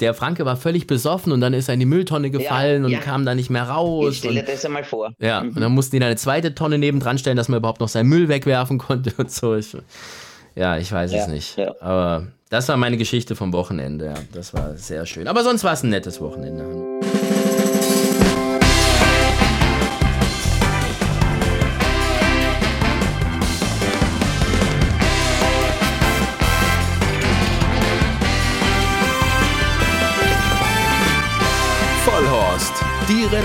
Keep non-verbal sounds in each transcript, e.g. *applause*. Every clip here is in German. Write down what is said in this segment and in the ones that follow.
Der Franke war völlig besoffen und dann ist er in die Mülltonne gefallen ja, und ja. kam da nicht mehr raus. Ich stelle das einmal vor. Ja, mhm. und dann mussten die da eine zweite Tonne nebendran stellen, dass man überhaupt noch seinen Müll wegwerfen konnte und so. Ich, ja, ich weiß ja, es nicht. Aber das war meine Geschichte vom Wochenende. Ja, das war sehr schön. Aber sonst war es ein nettes Wochenende.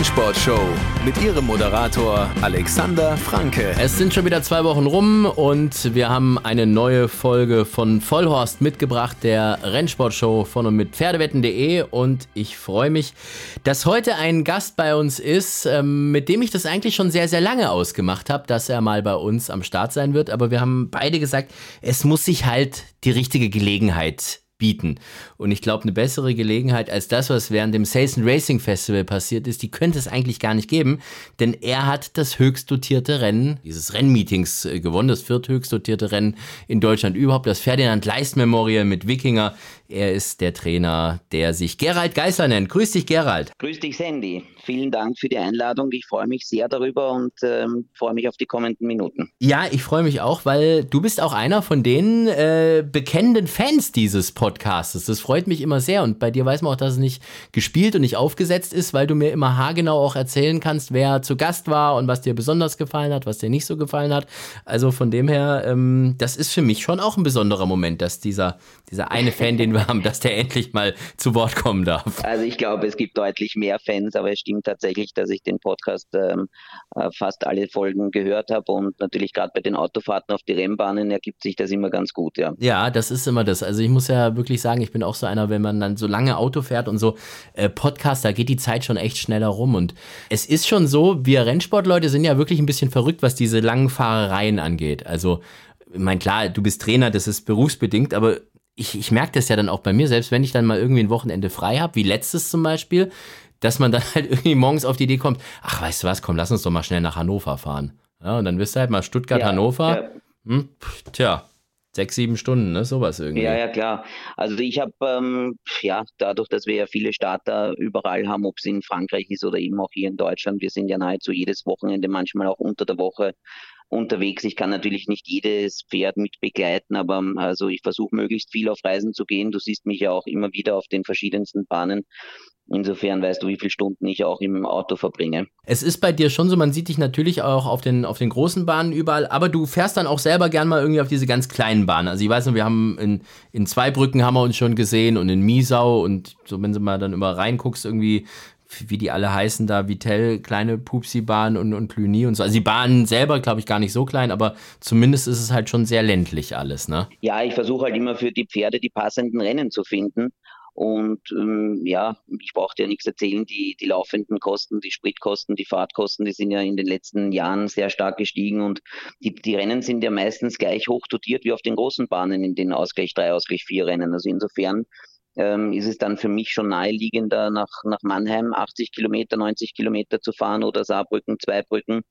Rennsportshow mit ihrem Moderator Alexander Franke. Es sind schon wieder zwei Wochen rum und wir haben eine neue Folge von Vollhorst mitgebracht, der Rennsportshow von und mit Pferdewetten.de. Und ich freue mich, dass heute ein Gast bei uns ist, ähm, mit dem ich das eigentlich schon sehr, sehr lange ausgemacht habe, dass er mal bei uns am Start sein wird. Aber wir haben beide gesagt, es muss sich halt die richtige Gelegenheit bieten. Und ich glaube, eine bessere Gelegenheit als das, was während dem Sales and Racing Festival passiert ist, die könnte es eigentlich gar nicht geben, denn er hat das höchst dotierte Rennen dieses Rennmeetings äh, gewonnen, das vierthöchst dotierte Rennen in Deutschland überhaupt, das Ferdinand Leist Memorial mit Wikinger. Er ist der Trainer, der sich Gerald Geißler nennt. Grüß dich, Gerald. Grüß dich, Sandy. Vielen Dank für die Einladung. Ich freue mich sehr darüber und ähm, freue mich auf die kommenden Minuten. Ja, ich freue mich auch, weil du bist auch einer von den äh, bekennenden Fans dieses Podcasts. Das freut mich immer sehr und bei dir weiß man auch, dass es nicht gespielt und nicht aufgesetzt ist, weil du mir immer haargenau auch erzählen kannst, wer zu Gast war und was dir besonders gefallen hat, was dir nicht so gefallen hat. Also von dem her, ähm, das ist für mich schon auch ein besonderer Moment, dass dieser, dieser eine Fan, den wir haben, *laughs* dass der endlich mal zu Wort kommen darf. Also ich glaube, es gibt deutlich mehr Fans, aber es stimmt tatsächlich, dass ich den Podcast ähm, äh, fast alle Folgen gehört habe und natürlich gerade bei den Autofahrten auf die Rennbahnen ergibt sich das immer ganz gut, ja. Ja, das ist immer das. Also ich muss ja wirklich sagen, ich bin auch so einer, wenn man dann so lange Auto fährt und so äh, Podcast, da geht die Zeit schon echt schneller rum und es ist schon so, wir Rennsportleute sind ja wirklich ein bisschen verrückt, was diese langen Fahrereien angeht. Also ich meine, klar, du bist Trainer, das ist berufsbedingt, aber ich, ich merke das ja dann auch bei mir, selbst wenn ich dann mal irgendwie ein Wochenende frei habe, wie letztes zum Beispiel, dass man dann *laughs* halt irgendwie morgens auf die Idee kommt, ach, weißt du was, komm, lass uns doch mal schnell nach Hannover fahren. Ja, und dann wirst du halt mal Stuttgart, ja, Hannover. Ja. Hm, tja, sechs, sieben Stunden, ne? Sowas irgendwie. Ja, ja, klar. Also ich habe, ähm, ja, dadurch, dass wir ja viele Starter überall haben, ob es in Frankreich ist oder eben auch hier in Deutschland, wir sind ja nahezu jedes Wochenende, manchmal auch unter der Woche unterwegs. Ich kann natürlich nicht jedes Pferd mit begleiten, aber ähm, also ich versuche möglichst viel auf Reisen zu gehen. Du siehst mich ja auch immer wieder auf den verschiedensten Bahnen. Insofern weißt du, wie viele Stunden ich auch im Auto verbringe. Es ist bei dir schon so, man sieht dich natürlich auch auf den, auf den großen Bahnen überall, aber du fährst dann auch selber gern mal irgendwie auf diese ganz kleinen Bahnen. Also ich weiß noch, wir haben in, in Zweibrücken haben wir uns schon gesehen und in Miesau und so, wenn du mal dann immer reinguckst, irgendwie wie die alle heißen da, Vitell, kleine Pupsi-Bahn und, und Cluny und so. Also die Bahnen selber, glaube ich, gar nicht so klein, aber zumindest ist es halt schon sehr ländlich alles, ne? Ja, ich versuche halt immer für die Pferde die passenden Rennen zu finden. Und ähm, ja, ich brauche dir nichts erzählen, die, die laufenden Kosten, die Spritkosten, die Fahrtkosten, die sind ja in den letzten Jahren sehr stark gestiegen und die, die Rennen sind ja meistens gleich hoch dotiert wie auf den großen Bahnen in den Ausgleich 3, Ausgleich 4 Rennen. Also insofern ähm, ist es dann für mich schon naheliegender, nach, nach Mannheim 80 Kilometer, 90 Kilometer zu fahren oder Saarbrücken, Zweibrücken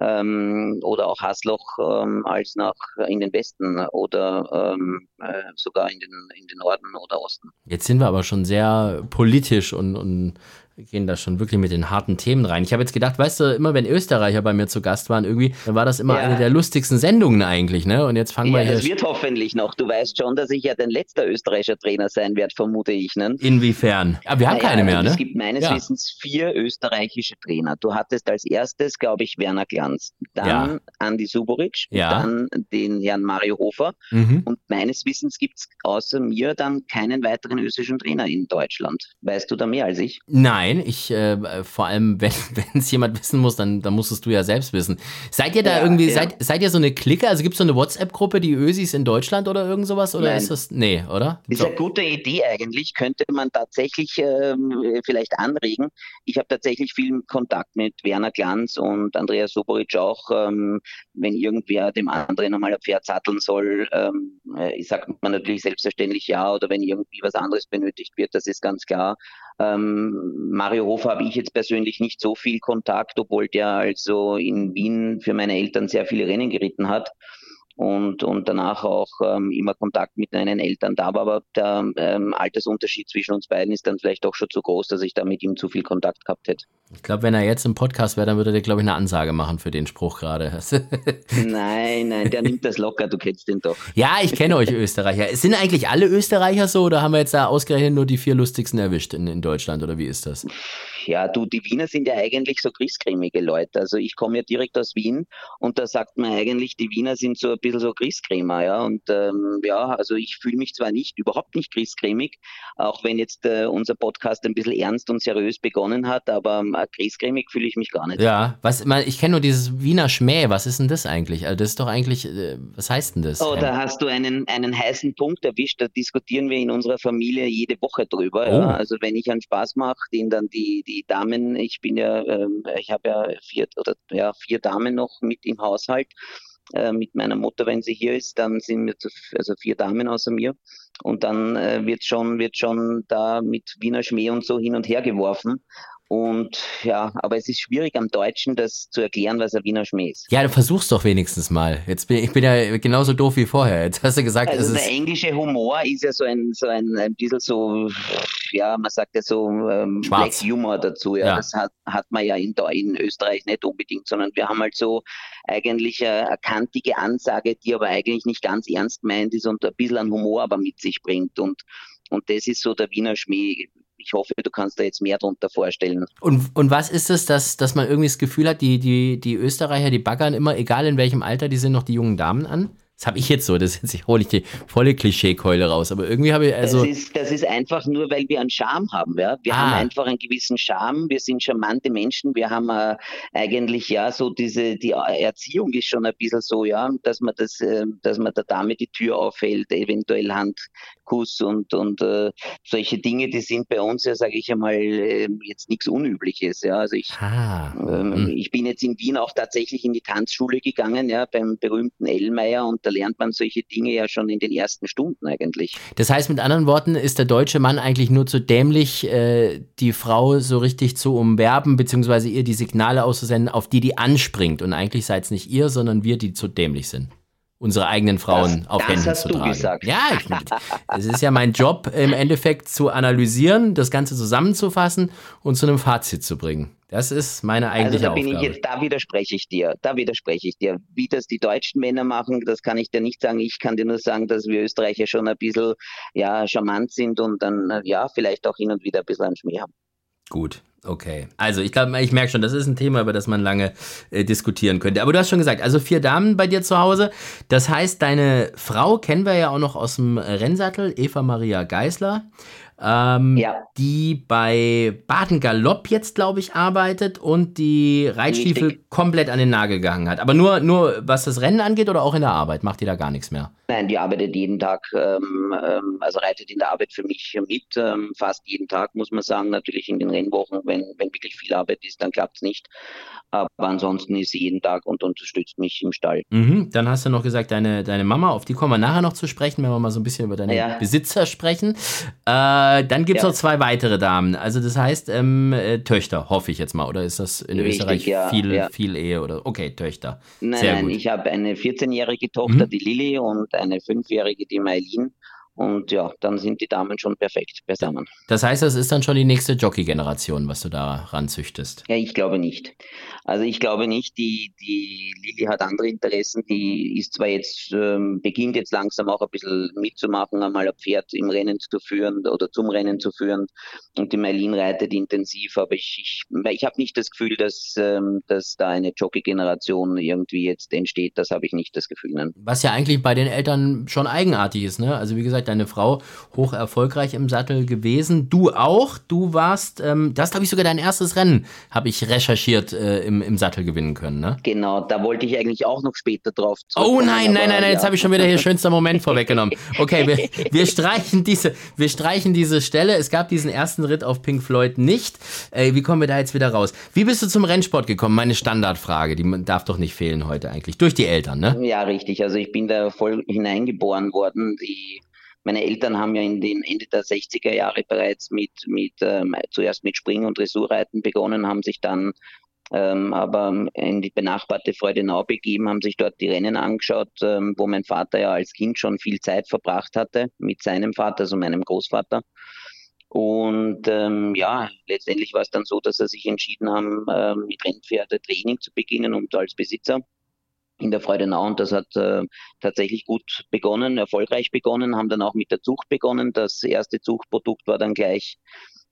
ähm, oder auch Hasloch ähm, als nach in den Westen oder ähm, äh, sogar in den, in den Norden oder Osten. Jetzt sind wir aber schon sehr politisch und, und gehen da schon wirklich mit den harten Themen rein. Ich habe jetzt gedacht, weißt du, immer wenn Österreicher bei mir zu Gast waren, irgendwie, dann war das immer ja. eine der lustigsten Sendungen eigentlich, ne? Und jetzt fangen ja, wir hier. Das wird hoffentlich noch. Du weißt schon, dass ich ja dein letzter österreichischer Trainer sein werde, vermute ich, ne? Inwiefern? Aber wir haben keine mehr, ne? Es gibt meines ja. Wissens vier österreichische Trainer. Du hattest als erstes, glaube ich, Werner Glanz, dann Andi Suboric, dann den Herrn Mario Hofer mhm. und meines Wissens gibt es außer mir dann keinen weiteren österreichischen Trainer in Deutschland. Weißt du da mehr als ich? Nein. Nein, ich äh, vor allem, *laughs* wenn es jemand wissen muss, dann, dann musstest du ja selbst wissen. Seid ihr da ja, irgendwie, ja. Seid, seid ihr so eine Clique? Also gibt es so eine WhatsApp-Gruppe, die Ösis in Deutschland oder irgend sowas? Oder Nein. ist das. Nee, oder? Ist so. eine gute Idee eigentlich. Könnte man tatsächlich ähm, vielleicht anregen. Ich habe tatsächlich viel Kontakt mit Werner Glanz und Andreas Soboric auch. Ähm, wenn irgendwer dem anderen nochmal ein Pferd satteln soll, ähm, äh, sagt man natürlich selbstverständlich ja. Oder wenn irgendwie was anderes benötigt wird, das ist ganz klar. Ähm, Mario Hofer habe ich jetzt persönlich nicht so viel Kontakt, obwohl der also in Wien für meine Eltern sehr viele Rennen geritten hat. Und, und danach auch ähm, immer Kontakt mit meinen Eltern da war. Aber der ähm, Altersunterschied zwischen uns beiden ist dann vielleicht doch schon zu groß, dass ich da mit ihm zu viel Kontakt gehabt hätte. Ich glaube, wenn er jetzt im Podcast wäre, dann würde er, glaube ich, eine Ansage machen für den Spruch gerade. *laughs* nein, nein, der nimmt das locker, du kennst den doch. Ja, ich kenne euch Österreicher. Sind eigentlich alle Österreicher so oder haben wir jetzt da ausgerechnet nur die vier lustigsten erwischt in, in Deutschland oder wie ist das? Ja, du, die Wiener sind ja eigentlich so christcremige Leute. Also ich komme ja direkt aus Wien und da sagt man eigentlich, die Wiener sind so ein bisschen so Christcremer, ja. Und ähm, ja, also ich fühle mich zwar nicht, überhaupt nicht christcremig, auch wenn jetzt äh, unser Podcast ein bisschen ernst und seriös begonnen hat, aber äh, christcremig fühle ich mich gar nicht. Ja, was, ich kenne nur dieses Wiener Schmäh, was ist denn das eigentlich? Also das ist doch eigentlich, äh, was heißt denn das? Oh, da hast du einen, einen heißen Punkt erwischt, da diskutieren wir in unserer Familie jede Woche drüber. Oh. Ja. Also wenn ich einen Spaß mache, den dann die, die Damen, ich bin ja, ähm, ich habe ja vier oder ja, vier Damen noch mit im Haushalt äh, mit meiner Mutter, wenn sie hier ist, dann sind wir zu, also vier Damen außer mir. Und dann äh, wird schon, wird schon da mit Wiener Schmäh und so hin und her geworfen. Und ja, aber es ist schwierig am Deutschen das zu erklären, was ein Wiener Schmäh ist. Ja, du versuchst doch wenigstens mal. Jetzt bin ich bin ja genauso doof wie vorher. Jetzt hast du gesagt, also der englische Humor ist ja so ein so ein, ein bisschen so, ja, man sagt ja so ähm, Black Humor dazu. Ja, ja. das hat, hat man ja in, in Österreich nicht unbedingt, sondern wir haben halt so eigentlich eine, eine kantige Ansage, die aber eigentlich nicht ganz ernst meint ist und ein bisschen an Humor aber mit sich bringt und und das ist so der Wiener Schmäh ich hoffe, du kannst da jetzt mehr darunter vorstellen. Und, und was ist es, dass, dass man irgendwie das Gefühl hat, die, die, die Österreicher, die baggern immer, egal in welchem Alter, die sind noch die jungen Damen an? Das habe ich jetzt so, das jetzt hole ich die volle Klischeekeule raus, aber irgendwie habe ich also. Das ist, das ist einfach nur, weil wir einen Charme haben, ja. Wir ah. haben einfach einen gewissen Charme, wir sind charmante Menschen, wir haben äh, eigentlich ja so diese, die Erziehung ist schon ein bisschen so, ja, dass man das, äh, dass man der Dame die Tür aufhält, eventuell Handkuss und, und äh, solche Dinge, die sind bei uns ja, sage ich einmal, äh, jetzt nichts Unübliches, ja. Also ich, ah. ähm, hm. ich bin jetzt in Wien auch tatsächlich in die Tanzschule gegangen, ja, beim berühmten Ellmeier und lernt man solche Dinge ja schon in den ersten Stunden eigentlich. Das heißt mit anderen Worten, ist der deutsche Mann eigentlich nur zu dämlich, äh, die Frau so richtig zu umwerben, beziehungsweise ihr die Signale auszusenden, auf die die anspringt. Und eigentlich seid es nicht ihr, sondern wir, die zu dämlich sind unsere eigenen Frauen das, auf das Händen zu tragen. Gesagt. Ja, es ist ja mein Job im Endeffekt zu analysieren, das Ganze zusammenzufassen und zu einem Fazit zu bringen. Das ist meine eigentliche also da Aufgabe. Jetzt, da widerspreche ich dir. Da widerspreche ich dir. Wie das die deutschen Männer machen, das kann ich dir nicht sagen. Ich kann dir nur sagen, dass wir Österreicher schon ein bisschen ja, charmant sind und dann ja vielleicht auch hin und wieder ein bisschen einen Schmäh haben. Gut, Okay, also ich glaube, ich merke schon, das ist ein Thema, über das man lange äh, diskutieren könnte. Aber du hast schon gesagt, also vier Damen bei dir zu Hause. Das heißt, deine Frau kennen wir ja auch noch aus dem Rennsattel, Eva Maria Geisler ähm, ja. die bei Baden Galopp jetzt, glaube ich, arbeitet und die Reitstiefel Richtig. komplett an den Nagel gehangen hat. Aber nur, nur was das Rennen angeht oder auch in der Arbeit? Macht die da gar nichts mehr? Nein, die arbeitet jeden Tag, ähm, ähm, also reitet in der Arbeit für mich mit, ähm, fast jeden Tag, muss man sagen. Natürlich in den Rennwochen, wenn, wenn wirklich viel Arbeit ist, dann klappt es nicht. Aber ansonsten ist sie jeden Tag und unterstützt mich im Stall. Mhm, dann hast du noch gesagt, deine, deine Mama, auf die kommen wir nachher noch zu sprechen, wenn wir mal so ein bisschen über deine ja. Besitzer sprechen. Äh, dann gibt es ja. noch zwei weitere Damen. Also das heißt ähm, äh, Töchter, hoffe ich jetzt mal. Oder ist das in Richtig, Österreich ja, viel, viel Ehe? Oder okay, Töchter. Nein, Sehr nein, gut. ich habe eine 14-jährige Tochter, mhm. die Lilly, und eine 5-jährige, die Mailin. Und ja, dann sind die Damen schon perfekt beisammen. Das heißt, das ist dann schon die nächste Jockey-Generation, was du da ranzüchtest? Ja, ich glaube nicht. Also ich glaube nicht, die, die Lilly hat andere Interessen. Die ist zwar jetzt, ähm, beginnt jetzt langsam auch ein bisschen mitzumachen, einmal ein Pferd im Rennen zu führen oder zum Rennen zu führen. Und die Mailin reitet intensiv, aber ich, ich, ich habe nicht das Gefühl, dass, ähm, dass da eine Jockey-Generation irgendwie jetzt entsteht. Das habe ich nicht das Gefühl. Was ja eigentlich bei den Eltern schon eigenartig ist, ne? Also wie gesagt, deine Frau hoch erfolgreich im Sattel gewesen. Du auch. Du warst, ähm, das glaube ich sogar dein erstes Rennen, habe ich recherchiert, äh, im, im Sattel gewinnen können, ne? Genau, da wollte ich eigentlich auch noch später drauf Oh nein, nein, nein, nein, jetzt habe ich schon wieder hier schönster Moment vorweggenommen. Okay, wir, wir, streichen diese, wir streichen diese Stelle. Es gab diesen ersten Ritt auf Pink Floyd nicht. Äh, wie kommen wir da jetzt wieder raus? Wie bist du zum Rennsport gekommen? Meine Standardfrage, die darf doch nicht fehlen heute eigentlich. Durch die Eltern, ne? Ja, richtig. Also ich bin da voll hineingeboren worden. Die meine Eltern haben ja in den Ende der 60er Jahre bereits mit, mit ähm, zuerst mit Spring- und Dressurreiten begonnen, haben sich dann ähm, aber in die benachbarte Freudenau begeben, haben sich dort die Rennen angeschaut, ähm, wo mein Vater ja als Kind schon viel Zeit verbracht hatte mit seinem Vater, also meinem Großvater. Und ähm, ja, letztendlich war es dann so, dass sie sich entschieden haben, äh, mit Rennpferde-Training zu beginnen und als Besitzer in der Freudenau und das hat äh, tatsächlich gut begonnen, erfolgreich begonnen, haben dann auch mit der Zucht begonnen. Das erste Zuchtprodukt war dann gleich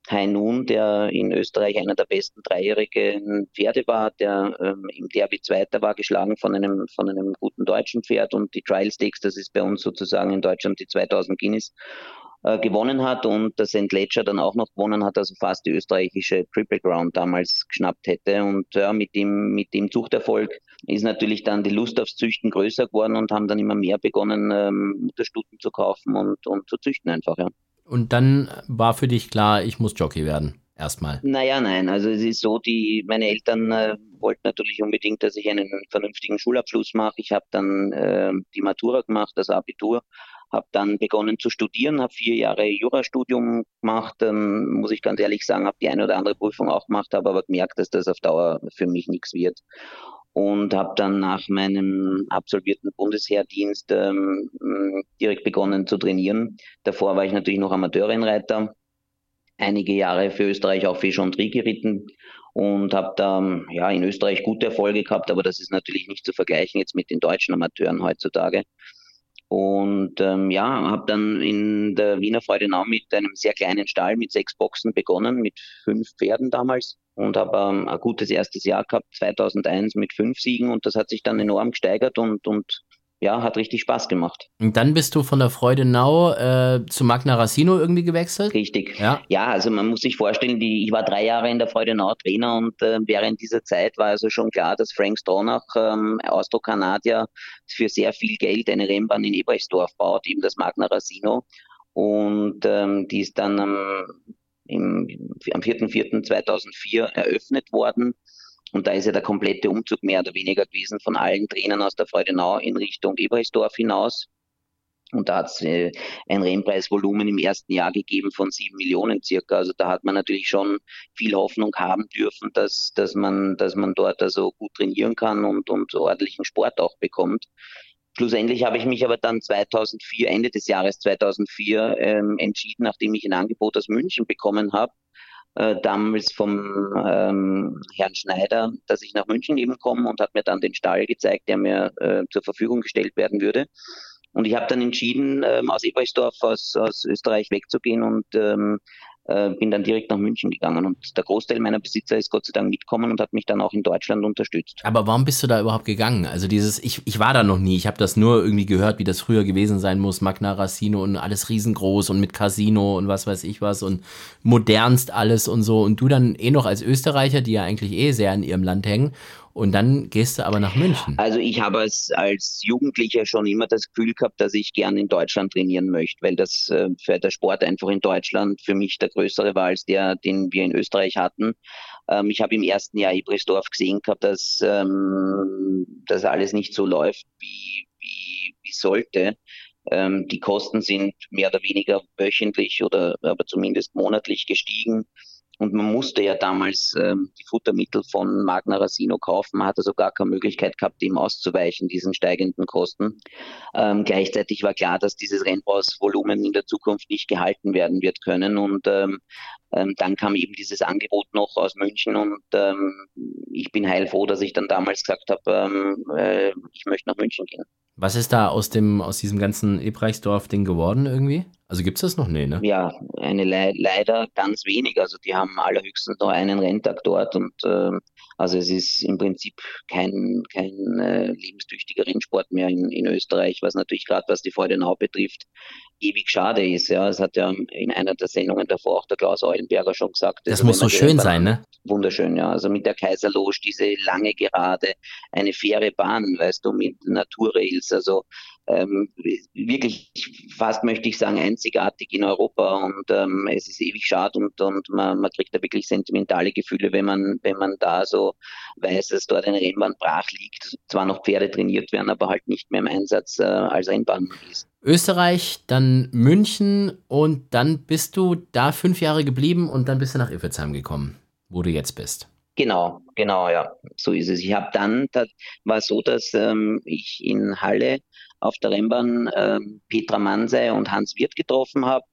Hainun, der in Österreich einer der besten dreijährigen Pferde war, der ähm, im Derby Zweiter war, geschlagen von einem, von einem guten deutschen Pferd. Und die Trial Stakes, das ist bei uns sozusagen in Deutschland die 2000 Guinness äh, gewonnen hat und der St. Ledger dann auch noch gewonnen hat, also fast die österreichische Triple Ground damals geschnappt hätte. Und ja, mit dem, mit dem Zuchterfolg ist natürlich dann die Lust aufs Züchten größer geworden und haben dann immer mehr begonnen, ähm, Mutterstuten zu kaufen und, und zu züchten einfach, ja. Und dann war für dich klar, ich muss Jockey werden. Erstmal. Naja, nein. Also es ist so, die meine Eltern äh, wollten natürlich unbedingt, dass ich einen vernünftigen Schulabschluss mache. Ich habe dann äh, die Matura gemacht, das Abitur, habe dann begonnen zu studieren, habe vier Jahre Jurastudium gemacht, ähm, muss ich ganz ehrlich sagen, habe die eine oder andere Prüfung auch gemacht, habe aber gemerkt, dass das auf Dauer für mich nichts wird und habe dann nach meinem absolvierten Bundesheerdienst ähm, direkt begonnen zu trainieren. Davor war ich natürlich noch Amateurrennreiter, einige Jahre für Österreich auch für Chantry geritten und habe da ja in Österreich gute Erfolge gehabt, aber das ist natürlich nicht zu vergleichen jetzt mit den deutschen Amateuren heutzutage. Und ähm, ja, habe dann in der Wiener Freudenau mit einem sehr kleinen Stall mit sechs Boxen begonnen, mit fünf Pferden damals und habe ähm, ein gutes erstes Jahr gehabt, 2001 mit fünf Siegen und das hat sich dann enorm gesteigert und, und ja, hat richtig Spaß gemacht. Und dann bist du von der Freudenau äh, zu Magna Racino irgendwie gewechselt? Richtig. Ja, ja also man muss sich vorstellen, die, ich war drei Jahre in der Freudenau Trainer und äh, während dieser Zeit war also schon klar, dass Frank Stronach, ähm, Austro-Kanadier, für sehr viel Geld eine Rennbahn in Ebersdorf baut, eben das Magna Racino. Und ähm, die ist dann ähm, im, am 4.4.2004 eröffnet worden. Und da ist ja der komplette Umzug mehr oder weniger gewesen von allen Trainern aus der Freudenau in Richtung Ebersdorf hinaus. Und da hat es äh, ein Rennpreisvolumen im ersten Jahr gegeben von sieben Millionen circa. Also da hat man natürlich schon viel Hoffnung haben dürfen, dass, dass, man, dass man dort also gut trainieren kann und, und ordentlichen Sport auch bekommt. Schlussendlich habe ich mich aber dann 2004, Ende des Jahres 2004, ähm, entschieden, nachdem ich ein Angebot aus München bekommen habe, äh, damals vom ähm, Herrn Schneider, dass ich nach München eben komme und hat mir dann den Stall gezeigt, der mir äh, zur Verfügung gestellt werden würde. Und ich habe dann entschieden, ähm, aus Ebersdorf, aus, aus Österreich wegzugehen und ähm, äh, bin dann direkt nach München gegangen. Und der Großteil meiner Besitzer ist Gott sei Dank mitgekommen und hat mich dann auch in Deutschland unterstützt. Aber warum bist du da überhaupt gegangen? Also dieses, ich, ich war da noch nie, ich habe das nur irgendwie gehört, wie das früher gewesen sein muss, Magna Racino und alles riesengroß und mit Casino und was weiß ich was und modernst alles und so. Und du dann eh noch als Österreicher, die ja eigentlich eh sehr in ihrem Land hängen und dann gehst du aber nach München. Also ich habe als, als Jugendlicher schon immer das Gefühl gehabt, dass ich gern in Deutschland trainieren möchte, weil das äh, für der Sport einfach in Deutschland für mich der größere war als der, den wir in Österreich hatten. Ähm, ich habe im ersten Jahr Ibrisdorf gesehen gehabt, dass ähm, das alles nicht so läuft, wie, wie, wie sollte. Ähm, die Kosten sind mehr oder weniger wöchentlich oder aber zumindest monatlich gestiegen. Und man musste ja damals ähm, die Futtermittel von Magna Racino kaufen. Man hatte also gar keine Möglichkeit gehabt, dem auszuweichen, diesen steigenden Kosten. Ähm, gleichzeitig war klar, dass dieses Rennbausvolumen in der Zukunft nicht gehalten werden wird können. Und ähm, ähm, dann kam eben dieses Angebot noch aus München und ähm, ich bin heilfroh, dass ich dann damals gesagt habe, ähm, äh, ich möchte nach München gehen. Was ist da aus dem aus diesem ganzen Ebreichsdorf-Ding geworden irgendwie? Also gibt es das noch? Nee, ne? Ja, eine Le leider ganz wenig. Also die haben allerhöchstens noch einen Renntag dort und äh, also es ist im Prinzip kein, kein äh, lebenstüchtiger Rennsport mehr in, in Österreich, was natürlich gerade was die Freudenau betrifft, ewig schade ist. Ja, es hat ja in einer der Sendungen davor auch der Klaus Eulenberger schon gesagt. Das also muss so schön sein, ne? Wunderschön, ja. Also mit der Kaiserloge diese lange Gerade, eine faire Bahn, weißt du, mit Naturrails, also ähm, wirklich fast möchte ich sagen einzigartig in Europa und ähm, es ist ewig schade und, und man, man kriegt da wirklich sentimentale Gefühle, wenn man, wenn man da so weiß, dass dort eine Rennbahn brach liegt, zwar noch Pferde trainiert werden, aber halt nicht mehr im Einsatz äh, als Rennbahn ist. Österreich, dann München und dann bist du da fünf Jahre geblieben und dann bist du nach Iffelsheim gekommen, wo du jetzt bist. Genau, genau, ja, so ist es. Ich habe dann, das war so, dass ähm, ich in Halle auf der Rennbahn ähm, Petra Mansey und Hans Wirth getroffen habe.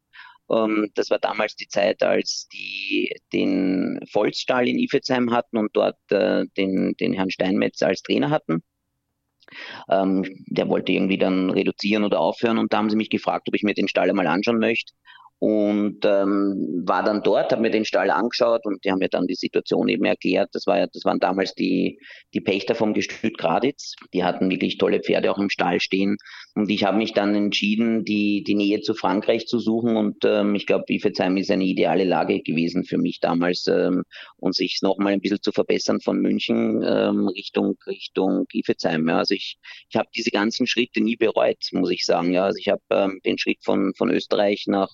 Ähm, das war damals die Zeit, als die den Volksstall in Ifelsheim hatten und dort äh, den, den Herrn Steinmetz als Trainer hatten. Ähm, der wollte irgendwie dann reduzieren oder aufhören und da haben sie mich gefragt, ob ich mir den Stall einmal anschauen möchte und ähm, war dann dort, habe mir den Stall angeschaut und die haben mir dann die Situation eben erklärt. Das war ja, das waren damals die die Pächter vom Gestüt Graditz. Die hatten wirklich tolle Pferde auch im Stall stehen und ich habe mich dann entschieden, die die Nähe zu Frankreich zu suchen und ähm, ich glaube, Ifezheim ist eine ideale Lage gewesen für mich damals ähm, und sich nochmal ein bisschen zu verbessern von München ähm, Richtung Richtung Ifezheim. Ja. Also ich ich habe diese ganzen Schritte nie bereut, muss ich sagen. Ja, also ich habe ähm, den Schritt von von Österreich nach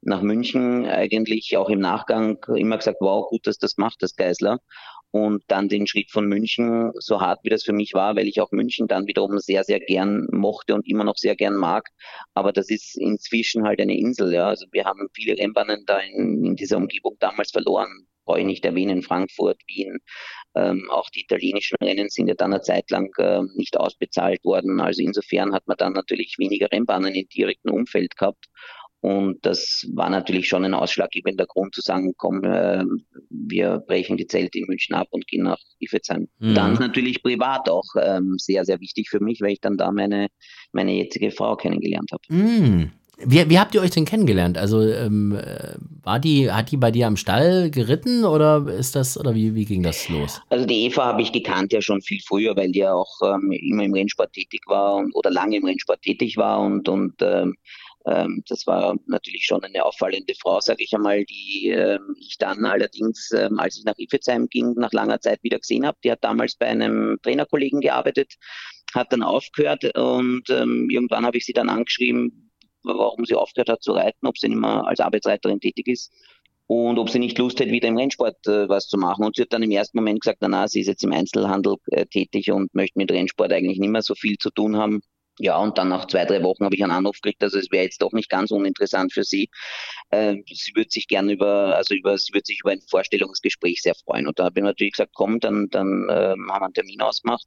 nach München eigentlich auch im Nachgang immer gesagt, wow, gut, dass das macht, das Geisler. Und dann den Schritt von München, so hart wie das für mich war, weil ich auch München dann wiederum sehr, sehr gern mochte und immer noch sehr gern mag. Aber das ist inzwischen halt eine Insel, ja. Also wir haben viele Rennbahnen da in, in dieser Umgebung damals verloren. Brauche ich nicht erwähnen, Frankfurt, Wien. Ähm, auch die italienischen Rennen sind ja dann eine Zeit lang äh, nicht ausbezahlt worden. Also insofern hat man dann natürlich weniger Rennbahnen im direkten Umfeld gehabt. Und das war natürlich schon ein ausschlaggebender Grund zu sagen, komm, äh, wir brechen die Zelte in München ab und gehen nach Ifezheim. Mhm. Dann natürlich privat auch ähm, sehr, sehr wichtig für mich, weil ich dann da meine, meine jetzige Frau kennengelernt habe. Mhm. Wie, wie habt ihr euch denn kennengelernt? Also ähm, äh, war die, hat die bei dir am Stall geritten oder ist das oder wie, wie ging das los? Also die Eva habe ich gekannt ja schon viel früher, weil die ja auch ähm, immer im Rennsport tätig war und, oder lange im Rennsport tätig war und, und ähm, ähm, das war natürlich schon eine auffallende Frau, sage ich einmal, die ähm, ich dann allerdings, ähm, als ich nach Ifezheim ging, nach langer Zeit wieder gesehen habe. Die hat damals bei einem Trainerkollegen gearbeitet, hat dann aufgehört und ähm, irgendwann habe ich sie dann angeschrieben, warum sie aufgehört hat zu reiten, ob sie nicht mehr als Arbeitsreiterin tätig ist und ob sie nicht Lust hätte, wieder im Rennsport äh, was zu machen. Und sie hat dann im ersten Moment gesagt, na, na, sie ist jetzt im Einzelhandel äh, tätig und möchte mit Rennsport eigentlich nicht mehr so viel zu tun haben. Ja, und dann nach zwei, drei Wochen habe ich einen Anruf gekriegt, also es wäre jetzt doch nicht ganz uninteressant für sie. Äh, sie würde sich gerne über, also über, sie würde sich über ein Vorstellungsgespräch sehr freuen. Und da habe ich natürlich gesagt, komm, dann, dann äh, haben wir einen Termin ausgemacht.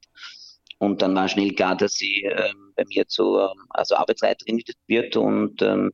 Und dann war schnell klar, dass sie äh, bei mir zur also Arbeitsreiterin wird und ähm,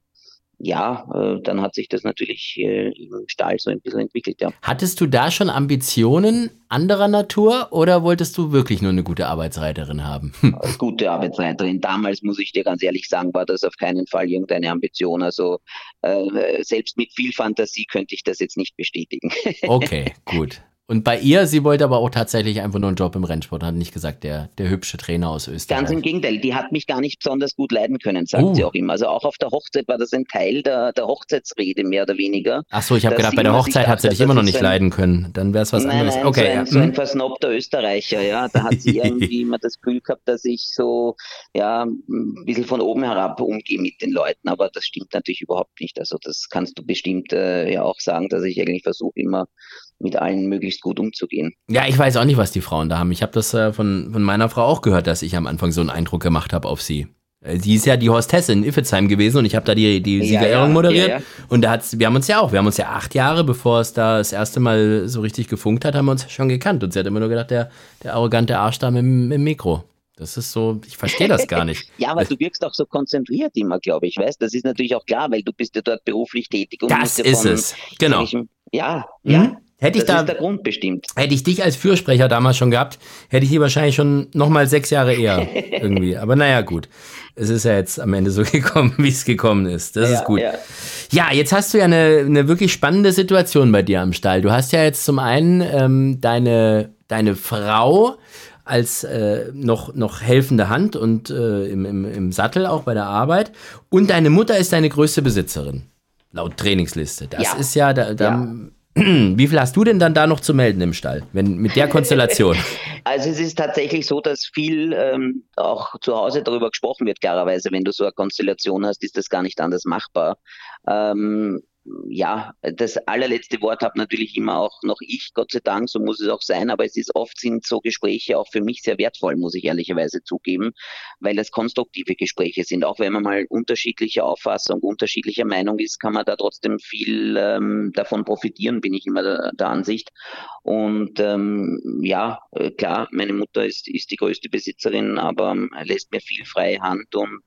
ja, äh, dann hat sich das natürlich äh, im Stall so ein bisschen entwickelt, ja. Hattest du da schon Ambitionen anderer Natur oder wolltest du wirklich nur eine gute Arbeitsreiterin haben? *laughs* Gute Arbeitsreiterin. Damals, muss ich dir ganz ehrlich sagen, war das auf keinen Fall irgendeine Ambition. Also äh, selbst mit viel Fantasie könnte ich das jetzt nicht bestätigen. *laughs* okay, gut. Und bei ihr, sie wollte aber auch tatsächlich einfach nur einen Job im Rennsport, hat nicht gesagt, der, der hübsche Trainer aus Österreich. Ganz im Gegenteil, die hat mich gar nicht besonders gut leiden können, sagt uh. sie auch immer. Also auch auf der Hochzeit war das ein Teil der, der Hochzeitsrede, mehr oder weniger. Ach so, ich habe gedacht, bei der Hochzeit hat sie dich immer noch nicht ein, leiden können. Dann wäre es was nein, anderes. Nein, okay, so ein, ja. so ein hm. versnobter Österreicher, ja. Da hat sie *laughs* irgendwie immer das Gefühl gehabt, dass ich so, ja, ein bisschen von oben herab umgehe mit den Leuten. Aber das stimmt natürlich überhaupt nicht. Also das kannst du bestimmt äh, ja auch sagen, dass ich eigentlich versuche, immer mit allen möglichst gut umzugehen. Ja, ich weiß auch nicht, was die Frauen da haben. Ich habe das äh, von, von meiner Frau auch gehört, dass ich am Anfang so einen Eindruck gemacht habe auf sie. Äh, sie ist ja die Hostessin in Iffezheim gewesen und ich habe da die, die Siegerehrung ja, moderiert. Ja, ja. Und da hat's, wir haben uns ja auch, wir haben uns ja acht Jahre, bevor es da das erste Mal so richtig gefunkt hat, haben wir uns schon gekannt. Und sie hat immer nur gedacht, der, der arrogante Arsch da mit, mit dem Mikro. Das ist so, ich verstehe das gar nicht. *laughs* ja, aber du wirkst auch so konzentriert immer, glaube ich, weißt Das ist natürlich auch klar, weil du bist ja dort beruflich tätig. Und das ist von, es, genau. Ja, ja. Hätte ich das da, ist der Grund bestimmt. Hätte ich dich als Fürsprecher damals schon gehabt, hätte ich hier wahrscheinlich schon nochmal sechs Jahre eher *laughs* irgendwie. Aber naja, gut. Es ist ja jetzt am Ende so *laughs* gekommen, wie es gekommen ist. Das ja, ist gut. Ja. ja. jetzt hast du ja eine, eine wirklich spannende Situation bei dir am Stall. Du hast ja jetzt zum einen ähm, deine, deine Frau als äh, noch, noch helfende Hand und äh, im, im, im Sattel auch bei der Arbeit. Und deine Mutter ist deine größte Besitzerin. Laut Trainingsliste. Das ja. ist ja, da, da *clears throat* wie viel hast du denn dann da noch zu melden im Stall, wenn mit der Konstellation? *laughs* Also es ist tatsächlich so, dass viel ähm, auch zu Hause darüber gesprochen wird, klarerweise, wenn du so eine Konstellation hast, ist das gar nicht anders machbar. Ähm, ja, das allerletzte Wort habe natürlich immer auch noch ich, Gott sei Dank, so muss es auch sein, aber es ist oft sind so Gespräche auch für mich sehr wertvoll, muss ich ehrlicherweise zugeben, weil es konstruktive Gespräche sind. Auch wenn man mal unterschiedlicher Auffassung, unterschiedlicher Meinung ist, kann man da trotzdem viel ähm, davon profitieren, bin ich immer der, der Ansicht. Und ähm, ja, äh, klar, meine Mutter ist, ist die größte Besitzerin, aber ähm, lässt mir viel freie Hand und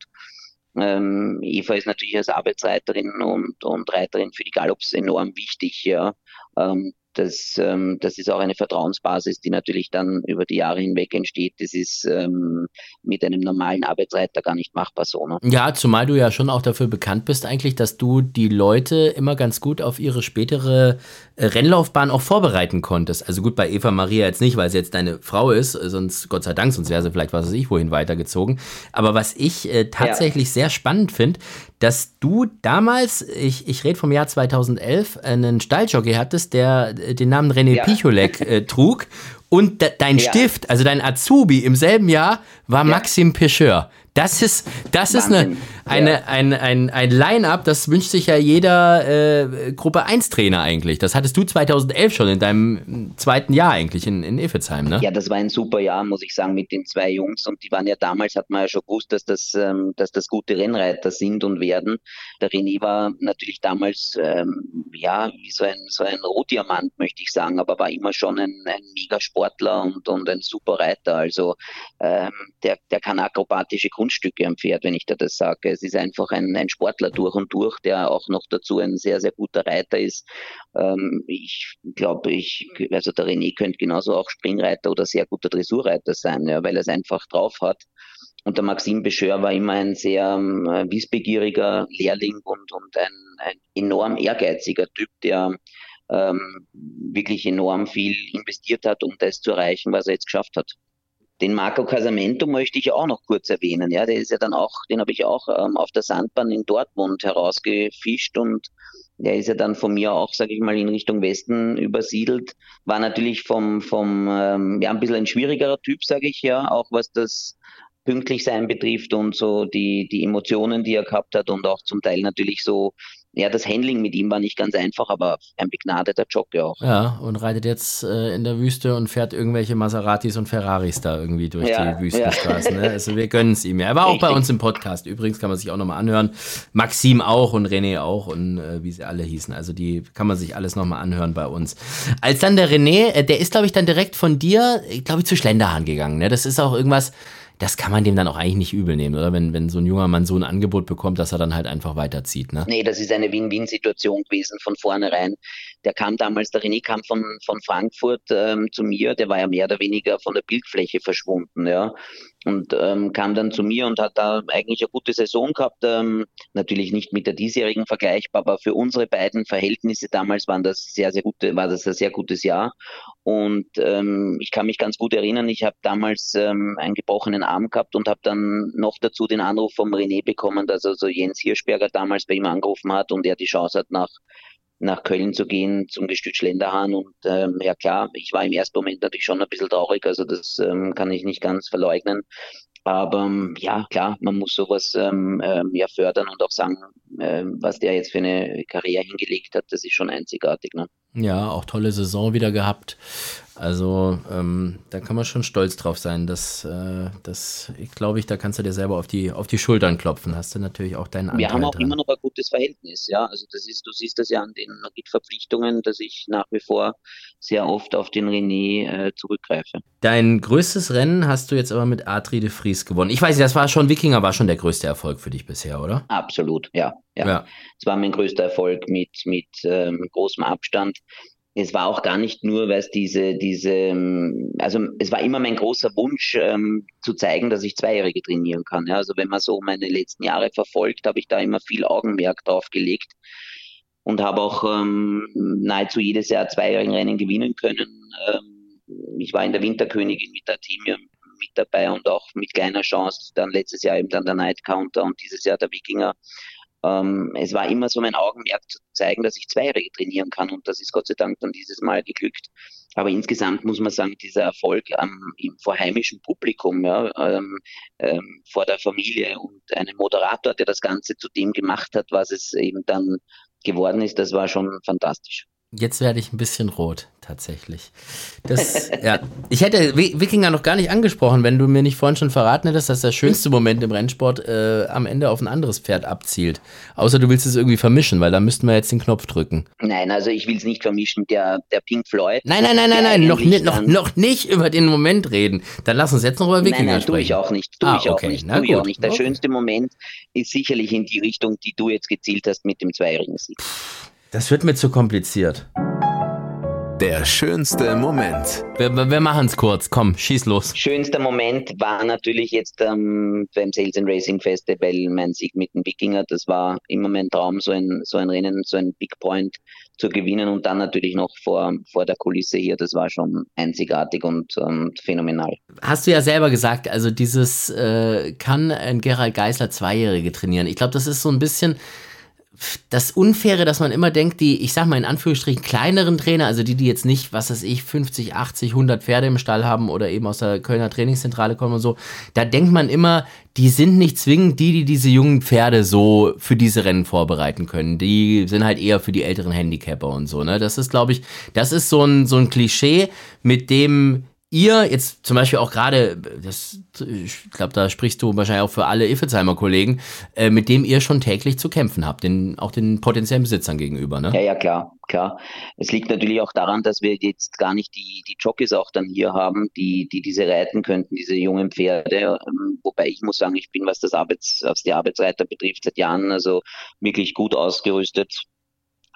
ähm, Eva ist natürlich als Arbeitsreiterin und, und Reiterin für die Gallops enorm wichtig. Ja. Ähm, das, ähm, das ist auch eine Vertrauensbasis, die natürlich dann über die Jahre hinweg entsteht. Das ist ähm, mit einem normalen Arbeitsreiter gar nicht machbar so. Ne? Ja, zumal du ja schon auch dafür bekannt bist eigentlich, dass du die Leute immer ganz gut auf ihre spätere äh, Rennlaufbahn auch vorbereiten konntest. Also gut, bei Eva Maria jetzt nicht, weil sie jetzt deine Frau ist, sonst, Gott sei Dank, sonst wäre sie vielleicht, was weiß ich, wohin weitergezogen. Aber was ich äh, tatsächlich ja. sehr spannend finde, dass du damals, ich, ich rede vom Jahr 2011, einen Stalljockey hattest, der äh, den Namen René ja. Picholek äh, *laughs* trug und de dein ja. Stift, also dein Azubi im selben Jahr war Maxim Pecheur. Das ist, das ist eine, eine, ja. ein, ein, ein Line-up, das wünscht sich ja jeder äh, Gruppe 1-Trainer eigentlich. Das hattest du 2011 schon in deinem zweiten Jahr eigentlich in, in Iffelsheim, ne? Ja, das war ein super Jahr, muss ich sagen, mit den zwei Jungs. Und die waren ja damals, hat man ja schon gewusst, dass das, ähm, dass das gute Rennreiter sind und werden. Der René war natürlich damals, ähm, ja, wie so ein, so ein Rohdiamant, möchte ich sagen, aber war immer schon ein, ein Megasportler und, und ein super Reiter. Also ähm, der, der kann akrobatische Kunststücke am Pferd, wenn ich da das sage. Es ist einfach ein, ein Sportler durch und durch, der auch noch dazu ein sehr, sehr guter Reiter ist. Ähm, ich glaube, ich, also der René könnte genauso auch Springreiter oder sehr guter Dressurreiter sein, ja, weil er es einfach drauf hat. Und der Maxim Bescheur war immer ein sehr äh, wissbegieriger Lehrling und, und ein, ein enorm ehrgeiziger Typ, der ähm, wirklich enorm viel investiert hat, um das zu erreichen, was er jetzt geschafft hat. Den Marco Casamento möchte ich auch noch kurz erwähnen. Ja, der ist ja dann auch, den habe ich auch ähm, auf der Sandbahn in Dortmund herausgefischt und der ist ja dann von mir auch, sage ich mal, in Richtung Westen übersiedelt. War natürlich vom, vom ähm, ja, ein bisschen ein schwierigerer Typ, sage ich ja, auch was das pünktlich sein betrifft und so die, die Emotionen, die er gehabt hat und auch zum Teil natürlich so ja, das Handling mit ihm war nicht ganz einfach, aber ein begnadeter Jockey auch. Ja, und reitet jetzt äh, in der Wüste und fährt irgendwelche Maseratis und Ferraris da irgendwie durch ja, die Wüstenstraßen. Ja. Ne? Also wir gönnen es ihm. Ja. Er war auch Richtig. bei uns im Podcast. Übrigens kann man sich auch nochmal anhören. Maxim auch und René auch und äh, wie sie alle hießen. Also die kann man sich alles nochmal anhören bei uns. Als dann der René, äh, der ist, glaube ich, dann direkt von dir, glaube ich, zu Schlenderhahn gegangen. Ne? Das ist auch irgendwas das kann man dem dann auch eigentlich nicht übel nehmen, oder? Wenn, wenn so ein junger Mann so ein Angebot bekommt, dass er dann halt einfach weiterzieht, ne? Nee, das ist eine Win-Win-Situation gewesen von vornherein. Der kam damals, der René kam von, von Frankfurt ähm, zu mir, der war ja mehr oder weniger von der Bildfläche verschwunden, ja und ähm, kam dann zu mir und hat da eigentlich eine gute Saison gehabt. Ähm, natürlich nicht mit der diesjährigen vergleichbar, aber für unsere beiden Verhältnisse damals waren das sehr, sehr gute, war das ein sehr gutes Jahr. Und ähm, ich kann mich ganz gut erinnern, ich habe damals ähm, einen gebrochenen Arm gehabt und habe dann noch dazu den Anruf vom René bekommen, dass also Jens Hirschberger damals bei ihm angerufen hat und er die Chance hat, nach nach Köln zu gehen zum Gestüt Schlenderhahn. Und ähm, ja klar, ich war im ersten Moment natürlich schon ein bisschen traurig, also das ähm, kann ich nicht ganz verleugnen. Aber ähm, ja, klar, man muss sowas ähm, ähm, ja fördern und auch sagen, ähm, was der jetzt für eine Karriere hingelegt hat, das ist schon einzigartig. Ne? Ja, auch tolle Saison wieder gehabt. Also ähm, da kann man schon stolz drauf sein. dass äh, das ich glaube ich, da kannst du dir selber auf die, auf die Schultern klopfen. Hast du natürlich auch deinen Anteil Wir haben auch dran. immer noch ein gutes Verhältnis, ja. Also das ist, du siehst das ja an den Verpflichtungen, dass ich nach wie vor sehr oft auf den René äh, zurückgreife. Dein größtes Rennen hast du jetzt aber mit Adri de Vries gewonnen. Ich weiß nicht, das war schon Wikinger, war schon der größte Erfolg für dich bisher, oder? Absolut, ja. Ja. ja. Es war mein größter Erfolg mit, mit ähm, großem Abstand. Es war auch gar nicht nur, weil es diese, diese, ähm, also es war immer mein großer Wunsch, ähm, zu zeigen, dass ich Zweijährige trainieren kann. Ja. Also wenn man so meine letzten Jahre verfolgt, habe ich da immer viel Augenmerk drauf gelegt und habe auch ähm, nahezu jedes Jahr zweijährigen Rennen gewinnen können. Ähm, ich war in der Winterkönigin mit der Team mit dabei und auch mit kleiner Chance. Dann letztes Jahr eben dann der Night Counter und dieses Jahr der Wikinger. Ähm, es war immer so mein Augenmerk zu zeigen, dass ich Zweijährige trainieren kann und das ist Gott sei Dank dann dieses Mal geglückt. Aber insgesamt muss man sagen, dieser Erfolg ähm, im vorheimischen Publikum, ja, ähm, ähm, vor der Familie und einem Moderator, der das Ganze zu dem gemacht hat, was es eben dann geworden ist, das war schon fantastisch. Jetzt werde ich ein bisschen rot, tatsächlich. Das, *laughs* ja. Ich hätte Wikinger noch gar nicht angesprochen, wenn du mir nicht vorhin schon verraten hättest, dass der schönste Moment im Rennsport äh, am Ende auf ein anderes Pferd abzielt. Außer du willst es irgendwie vermischen, weil da müssten wir jetzt den Knopf drücken. Nein, also ich will es nicht vermischen. Der, der Pink Floyd. Nein, nein, nein, nein, nein, noch, nicht, noch, noch nicht über den Moment reden. Dann lass uns jetzt noch über Wikinger nein, nein, sprechen. Tue ich auch nicht. Tue ah, ich okay. auch nicht. Na tue gut. Ich auch nicht. Der okay. schönste Moment ist sicherlich in die Richtung, die du jetzt gezielt hast mit dem zweijährigen Sieg. Das wird mir zu kompliziert. Der schönste Moment. Wir, wir machen es kurz. Komm, schieß los. Schönster Moment war natürlich jetzt ähm, beim Sales and Racing Festival mein Sieg mit dem Wikinger. Das war immer mein Traum, so ein, so ein Rennen, so ein Big Point zu gewinnen und dann natürlich noch vor, vor der Kulisse hier. Das war schon einzigartig und ähm, phänomenal. Hast du ja selber gesagt, also dieses äh, kann ein Gerald Geisler Zweijährige trainieren. Ich glaube, das ist so ein bisschen das Unfaire, dass man immer denkt, die, ich sag mal in Anführungsstrichen, kleineren Trainer, also die, die jetzt nicht, was weiß ich, 50, 80, 100 Pferde im Stall haben oder eben aus der Kölner Trainingszentrale kommen und so, da denkt man immer, die sind nicht zwingend die, die diese jungen Pferde so für diese Rennen vorbereiten können. Die sind halt eher für die älteren Handicapper und so, ne? Das ist, glaube ich, das ist so ein, so ein Klischee, mit dem ihr jetzt zum Beispiel auch gerade, das, ich glaube, da sprichst du wahrscheinlich auch für alle Iffezheimer Kollegen, äh, mit dem ihr schon täglich zu kämpfen habt, den, auch den potenziellen Besitzern gegenüber, ne? Ja, ja, klar, klar. Es liegt natürlich auch daran, dass wir jetzt gar nicht die, die Jockeys auch dann hier haben, die, die diese reiten könnten, diese jungen Pferde. Ähm, wobei ich muss sagen, ich bin, was das Arbeits, was die Arbeitsreiter betrifft, seit Jahren also wirklich gut ausgerüstet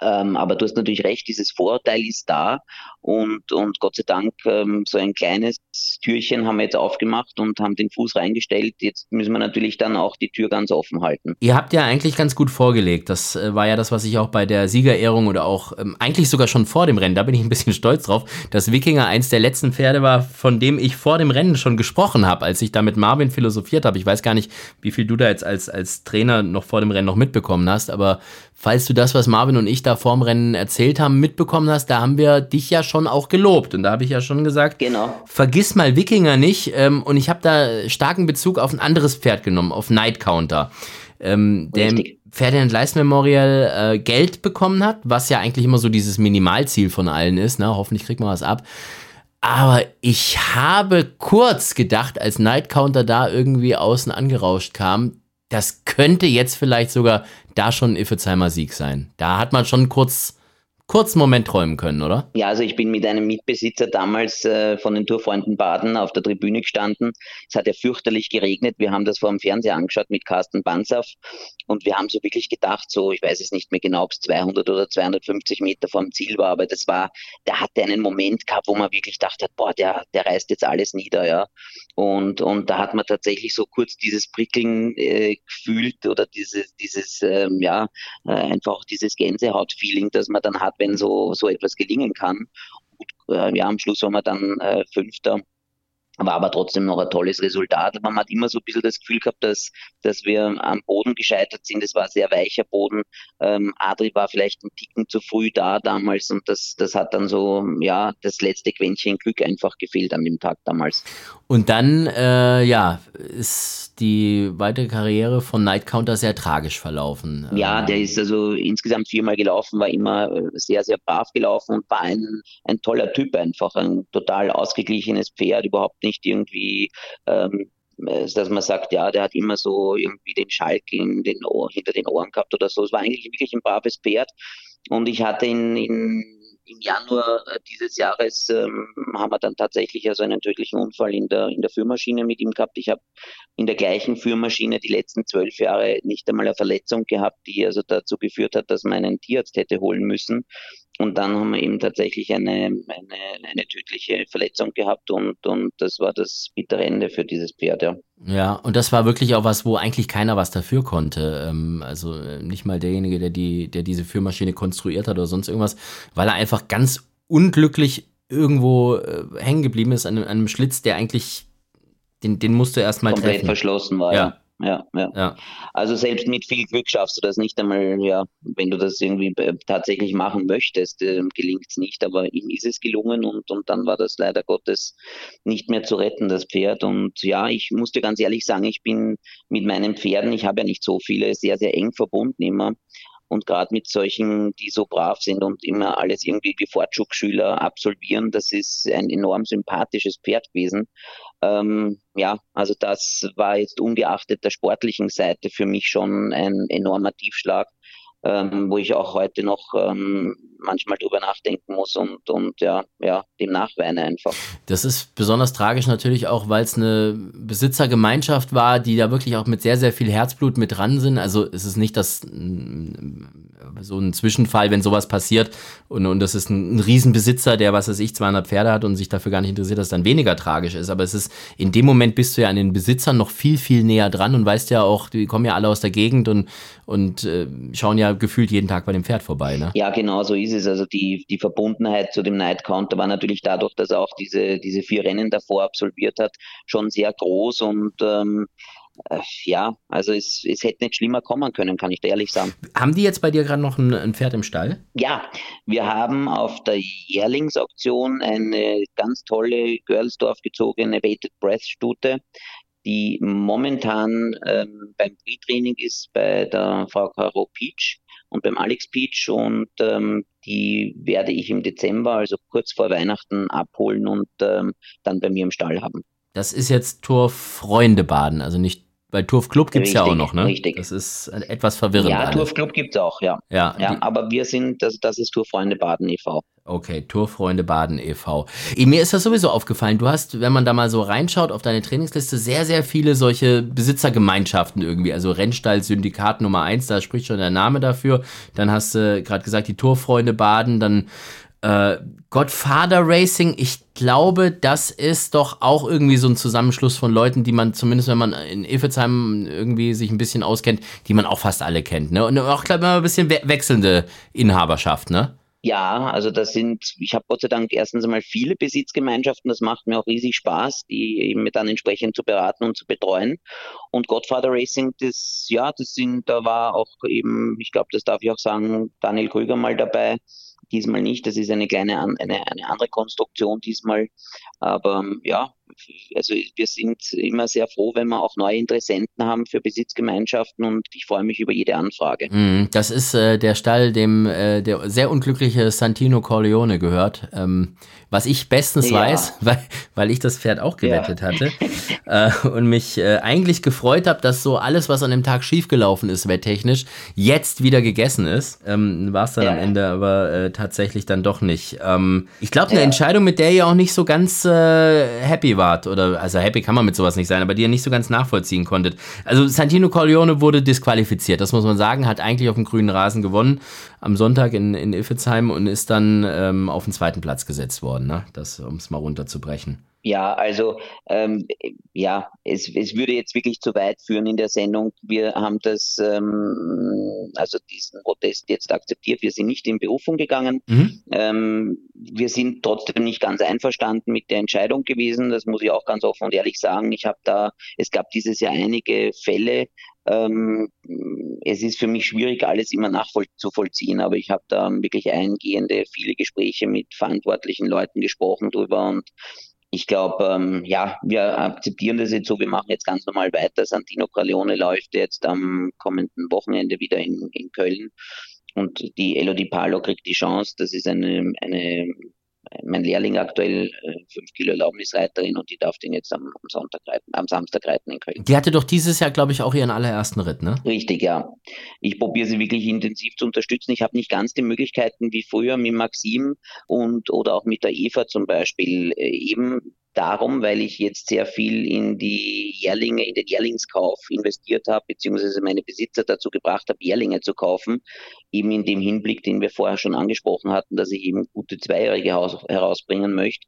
ähm, aber du hast natürlich recht, dieses Vorurteil ist da und, und Gott sei Dank ähm, so ein kleines Türchen haben wir jetzt aufgemacht und haben den Fuß reingestellt. Jetzt müssen wir natürlich dann auch die Tür ganz offen halten. Ihr habt ja eigentlich ganz gut vorgelegt. Das äh, war ja das, was ich auch bei der Siegerehrung oder auch ähm, eigentlich sogar schon vor dem Rennen, da bin ich ein bisschen *laughs* stolz drauf, dass Wikinger eins der letzten Pferde war, von dem ich vor dem Rennen schon gesprochen habe, als ich da mit Marvin philosophiert habe. Ich weiß gar nicht, wie viel du da jetzt als, als Trainer noch vor dem Rennen noch mitbekommen hast, aber falls du das, was Marvin und ich da vorm Rennen erzählt haben, mitbekommen hast, da haben wir dich ja schon auch gelobt. Und da habe ich ja schon gesagt, genau. vergiss mal Wikinger nicht. Ähm, und ich habe da starken Bezug auf ein anderes Pferd genommen, auf Night Counter. Ähm, der im Ferdinand Leist Memorial äh, Geld bekommen hat, was ja eigentlich immer so dieses Minimalziel von allen ist. Ne? Hoffentlich kriegt man was ab. Aber ich habe kurz gedacht, als Night Counter da irgendwie außen angerauscht kam, das könnte jetzt vielleicht sogar da schon ein Iffezheimer Sieg sein. Da hat man schon kurz kurzen Moment träumen können, oder? Ja, also ich bin mit einem Mitbesitzer damals äh, von den Tourfreunden Baden auf der Tribüne gestanden. Es hat ja fürchterlich geregnet. Wir haben das vor dem Fernseher angeschaut mit Carsten Bansaff und wir haben so wirklich gedacht, so, ich weiß es nicht mehr genau, ob es 200 oder 250 Meter vom Ziel war, aber das war, der hatte einen Moment gehabt, wo man wirklich dachte, boah, der, der reißt jetzt alles nieder, ja. Und, und da hat man tatsächlich so kurz dieses Prickeln äh, gefühlt oder dieses, dieses, ähm, ja, äh, einfach dieses Gänsehaut-Feeling, das man dann hat, wenn so, so etwas gelingen kann. Und, äh, ja, am Schluss waren wir dann äh, Fünfter war aber trotzdem noch ein tolles Resultat. Aber man hat immer so ein bisschen das Gefühl gehabt, dass, dass wir am Boden gescheitert sind. Es war sehr weicher Boden. Ähm, Adri war vielleicht ein Ticken zu früh da damals und das, das hat dann so, ja, das letzte Quäntchen Glück einfach gefehlt an dem Tag damals. Und dann, äh, ja, ist die weitere Karriere von Night Counter sehr tragisch verlaufen. Ja, der ist also insgesamt viermal gelaufen, war immer äh, sehr, sehr brav gelaufen und war ein, ein toller Typ einfach, ein total ausgeglichenes Pferd, überhaupt nicht irgendwie ähm, äh, dass man sagt, ja, der hat immer so irgendwie den Schalk in den Ohr, hinter den Ohren gehabt oder so. Es war eigentlich wirklich ein braves Pferd. Und ich hatte ihn in im Januar äh, dieses Jahres ähm, haben wir dann tatsächlich also einen tödlichen Unfall in der, in der Führmaschine mit ihm gehabt. Ich habe in der gleichen Führmaschine die letzten zwölf Jahre nicht einmal eine Verletzung gehabt, die also dazu geführt hat, dass man einen Tierarzt hätte holen müssen. Und dann haben wir eben tatsächlich eine, eine, eine tödliche Verletzung gehabt und, und das war das bittere Ende für dieses Pferd, ja. Ja, und das war wirklich auch was, wo eigentlich keiner was dafür konnte. Ähm, also äh, nicht mal derjenige, der, die, der diese Führmaschine konstruiert hat oder sonst irgendwas, weil er einfach ganz unglücklich irgendwo äh, hängen geblieben ist an, an, einem Schlitz, der eigentlich, den, den musste erst mal Komplett treffen. verschlossen war, ja ja, ja, ja. Also selbst mit viel Glück schaffst du das nicht einmal, ja, wenn du das irgendwie tatsächlich machen möchtest, äh, gelingt es nicht, aber ihm ist es gelungen und, und dann war das leider Gottes nicht mehr zu retten, das Pferd. Und ja, ich musste ganz ehrlich sagen, ich bin mit meinen Pferden, ich habe ja nicht so viele, sehr, sehr eng verbunden immer. Und gerade mit solchen, die so brav sind und immer alles irgendwie wie Fortschrittschüler absolvieren, das ist ein enorm sympathisches Pferd gewesen. Ähm, ja, also das war jetzt ungeachtet der sportlichen Seite für mich schon ein enormer Tiefschlag ähm, wo ich auch heute noch ähm, manchmal drüber nachdenken muss und, und ja, ja, dem nachweine einfach. Das ist besonders tragisch natürlich auch, weil es eine Besitzergemeinschaft war, die da wirklich auch mit sehr, sehr viel Herzblut mit dran sind. Also es ist nicht das mm, so ein Zwischenfall, wenn sowas passiert und, und das ist ein, ein Riesenbesitzer, der, was weiß ich, 200 Pferde hat und sich dafür gar nicht interessiert, dass dann weniger tragisch ist. Aber es ist, in dem Moment bist du ja an den Besitzern noch viel, viel näher dran und weißt ja auch, die kommen ja alle aus der Gegend und, und äh, schauen ja gefühlt jeden Tag bei dem Pferd vorbei. Ne? Ja, genau so ist es. Also die, die Verbundenheit zu dem Night Counter war natürlich dadurch, dass er auch diese, diese vier Rennen davor absolviert hat, schon sehr groß und ähm, äh, ja, also es, es hätte nicht schlimmer kommen können, kann ich da ehrlich sagen. Haben die jetzt bei dir gerade noch ein, ein, Pferd im Stall? Ja, wir haben auf der Jährlingsauktion eine ganz tolle Girlsdorf gezogene Weighted Breath Stute, die momentan ähm, beim Pre-Training ist bei der Frau Caro Peach und beim Alex Peach und ähm, die werde ich im Dezember, also kurz vor Weihnachten, abholen und ähm, dann bei mir im Stall haben. Das ist jetzt Tour Freunde baden, also nicht weil Turf Club gibt es ja auch noch, ne? Richtig. Das ist etwas verwirrend. Ja, Turf Club gibt es auch, ja. Ja, ja aber wir sind, das, das ist Tourfreunde Baden e.V. Okay, Tourfreunde Baden e.V. Mir ist das sowieso aufgefallen. Du hast, wenn man da mal so reinschaut auf deine Trainingsliste, sehr, sehr viele solche Besitzergemeinschaften irgendwie. Also Rennstall Syndikat Nummer eins, da spricht schon der Name dafür. Dann hast du gerade gesagt, die Tourfreunde Baden, dann äh, Godfather Racing, ich glaube, das ist doch auch irgendwie so ein Zusammenschluss von Leuten, die man zumindest, wenn man in Ilfezheim irgendwie sich ein bisschen auskennt, die man auch fast alle kennt. Ne? Und auch, glaube ich, ein bisschen we wechselnde Inhaberschaft, ne? Ja, also das sind, ich habe Gott sei Dank erstens einmal viele Besitzgemeinschaften, das macht mir auch riesig Spaß, die eben dann entsprechend zu beraten und zu betreuen. Und Godfather Racing, das, ja, das sind, da war auch eben, ich glaube, das darf ich auch sagen, Daniel Krüger mal dabei, diesmal nicht. Das ist eine kleine, eine, eine andere Konstruktion diesmal. Aber ja, also wir sind immer sehr froh, wenn wir auch neue Interessenten haben für Besitzgemeinschaften und ich freue mich über jede Anfrage. Mm, das ist äh, der Stall, dem äh, der sehr unglückliche Santino Corleone gehört. Ähm, was ich bestens ja. weiß, *laughs* weil, weil ich das Pferd auch gewettet ja. hatte *laughs* äh, und mich äh, eigentlich gefreut habe, dass so alles, was an dem Tag schiefgelaufen ist, wetttechnisch, jetzt wieder gegessen ist. Ähm, War es dann ja. am Ende aber äh, tatsächlich dann doch nicht. Ähm, ich glaube, eine Entscheidung, mit der ihr auch nicht so ganz äh, happy wart, oder also happy kann man mit sowas nicht sein, aber die ihr nicht so ganz nachvollziehen konntet. Also Santino Corleone wurde disqualifiziert, das muss man sagen, hat eigentlich auf dem grünen Rasen gewonnen am Sonntag in, in Iffezheim und ist dann ähm, auf den zweiten Platz gesetzt worden, ne? Um es mal runterzubrechen. Ja, also ähm, ja, es, es würde jetzt wirklich zu weit führen in der Sendung. Wir haben das, ähm, also diesen Protest jetzt akzeptiert. Wir sind nicht in Berufung gegangen. Mhm. Ähm, wir sind trotzdem nicht ganz einverstanden mit der Entscheidung gewesen. Das muss ich auch ganz offen und ehrlich sagen. Ich habe da, es gab dieses Jahr einige Fälle, ähm, es ist für mich schwierig, alles immer nachzuvollziehen, aber ich habe da wirklich eingehende, viele Gespräche mit verantwortlichen Leuten gesprochen drüber und ich glaube, ähm, ja, wir akzeptieren das jetzt so. Wir machen jetzt ganz normal weiter. Santino Corleone läuft jetzt am kommenden Wochenende wieder in, in Köln. Und die Elodie Palo kriegt die Chance. Das ist eine, eine mein Lehrling aktuell äh, fünf Kilo Erlaubnisreiterin und die darf den jetzt am, am, Sonntag reiten, am Samstag reiten in Köln. Die hatte doch dieses Jahr, glaube ich, auch ihren allerersten Ritt, ne? Richtig, ja. Ich probiere sie wirklich intensiv zu unterstützen. Ich habe nicht ganz die Möglichkeiten wie früher mit Maxim und oder auch mit der Eva zum Beispiel äh, eben darum, weil ich jetzt sehr viel in die Jährlinge, in den Jährlingskauf investiert habe, beziehungsweise meine Besitzer dazu gebracht habe, Jährlinge zu kaufen, eben in dem Hinblick, den wir vorher schon angesprochen hatten, dass ich eben gute Zweijährige herausbringen möchte.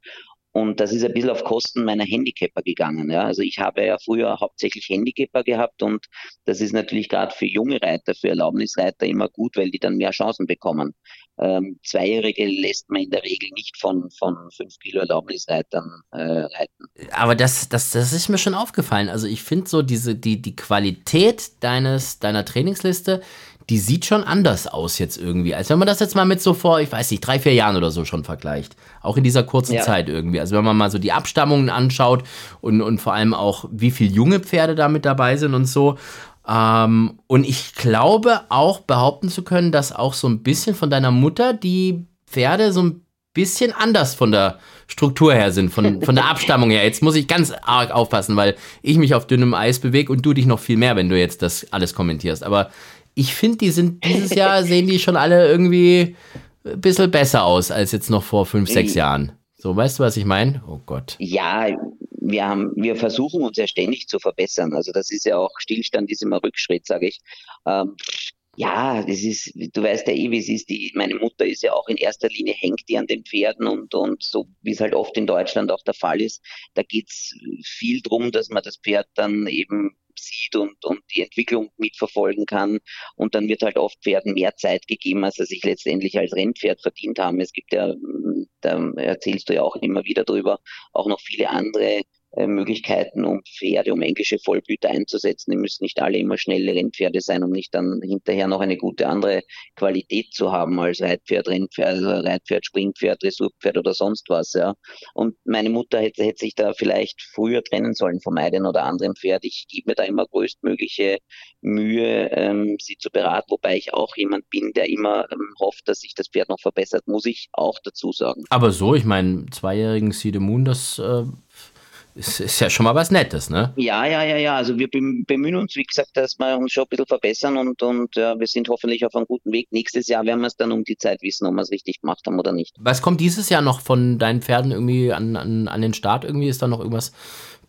Und das ist ein bisschen auf Kosten meiner Handicapper gegangen. Ja. Also ich habe ja früher hauptsächlich Handicapper gehabt und das ist natürlich gerade für junge Reiter, für Erlaubnisreiter immer gut, weil die dann mehr Chancen bekommen. Ähm, Zweijährige lässt man in der Regel nicht von, von fünf Kilo Erlaubnisreitern äh, reiten. Aber das, das, das ist mir schon aufgefallen. Also ich finde so diese, die, die Qualität deines, deiner Trainingsliste, die sieht schon anders aus jetzt irgendwie, als wenn man das jetzt mal mit so vor, ich weiß nicht, drei, vier Jahren oder so schon vergleicht. Auch in dieser kurzen ja. Zeit irgendwie. Also wenn man mal so die Abstammungen anschaut und, und vor allem auch, wie viele junge Pferde da mit dabei sind und so. Ähm, und ich glaube auch behaupten zu können, dass auch so ein bisschen von deiner Mutter die Pferde so ein bisschen anders von der Struktur her sind, von, von der *laughs* Abstammung her. Jetzt muss ich ganz arg aufpassen, weil ich mich auf dünnem Eis bewege und du dich noch viel mehr, wenn du jetzt das alles kommentierst. Aber ich finde, die sind dieses Jahr *laughs* sehen die schon alle irgendwie ein bisschen besser aus als jetzt noch vor fünf, sechs Jahren. So, weißt du, was ich meine? Oh Gott. Ja, wir haben, wir versuchen uns ja ständig zu verbessern. Also das ist ja auch Stillstand, ist immer Rückschritt, sage ich. Ähm, ja, das ist, du weißt ja eh, wie es ist. Die, meine Mutter ist ja auch in erster Linie hängt die an den Pferden und, und so wie es halt oft in Deutschland auch der Fall ist. Da geht's viel drum, dass man das Pferd dann eben sieht und, und die Entwicklung mitverfolgen kann. Und dann wird halt oft Pferden mehr Zeit gegeben, als sie sich letztendlich als Rennpferd verdient haben. Es gibt ja, da erzählst du ja auch immer wieder drüber, auch noch viele andere Möglichkeiten, um Pferde, um englische Vollblüter einzusetzen. Die müssen nicht alle immer schnelle Rennpferde sein, um nicht dann hinterher noch eine gute andere Qualität zu haben als Reitpferd, Rennpferd, also Reitpferd, Springpferd, Dressurpferd oder sonst was. Ja. Und meine Mutter hätte, hätte sich da vielleicht früher trennen sollen vom einen oder anderen Pferd. Ich gebe mir da immer größtmögliche Mühe, ähm, sie zu beraten, wobei ich auch jemand bin, der immer ähm, hofft, dass sich das Pferd noch verbessert, muss ich auch dazu sagen. Aber so, ich meine, zweijährigen Moon, das äh ist, ist ja schon mal was Nettes, ne? Ja, ja, ja, ja. Also wir bemühen uns, wie gesagt, dass wir uns schon ein bisschen verbessern und, und ja, wir sind hoffentlich auf einem guten Weg. Nächstes Jahr werden wir es dann um die Zeit wissen, ob wir es richtig gemacht haben oder nicht. Was kommt dieses Jahr noch von deinen Pferden irgendwie an, an, an den Start? Irgendwie ist da noch irgendwas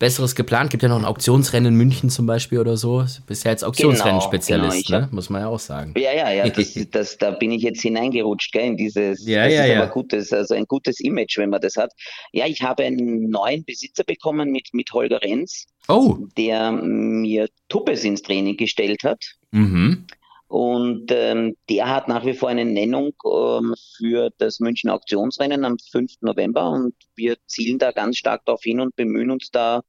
Besseres geplant? Gibt ja noch ein Auktionsrennen in München zum Beispiel oder so. Bist ja jetzt Auktionsrennen-Spezialist, genau, genau. ne? muss man ja auch sagen. Ja, ja, ja. *laughs* Das, das, da bin ich jetzt hineingerutscht, gell, in dieses. Ja, das ja, ist ja. aber gutes, also ein gutes Image, wenn man das hat. Ja, ich habe einen neuen Besitzer bekommen mit, mit Holger Renz, oh. der mir Tuppes ins Training gestellt hat. Mhm. Und ähm, der hat nach wie vor eine Nennung ähm, für das München Auktionsrennen am 5. November und wir zielen da ganz stark darauf hin und bemühen uns da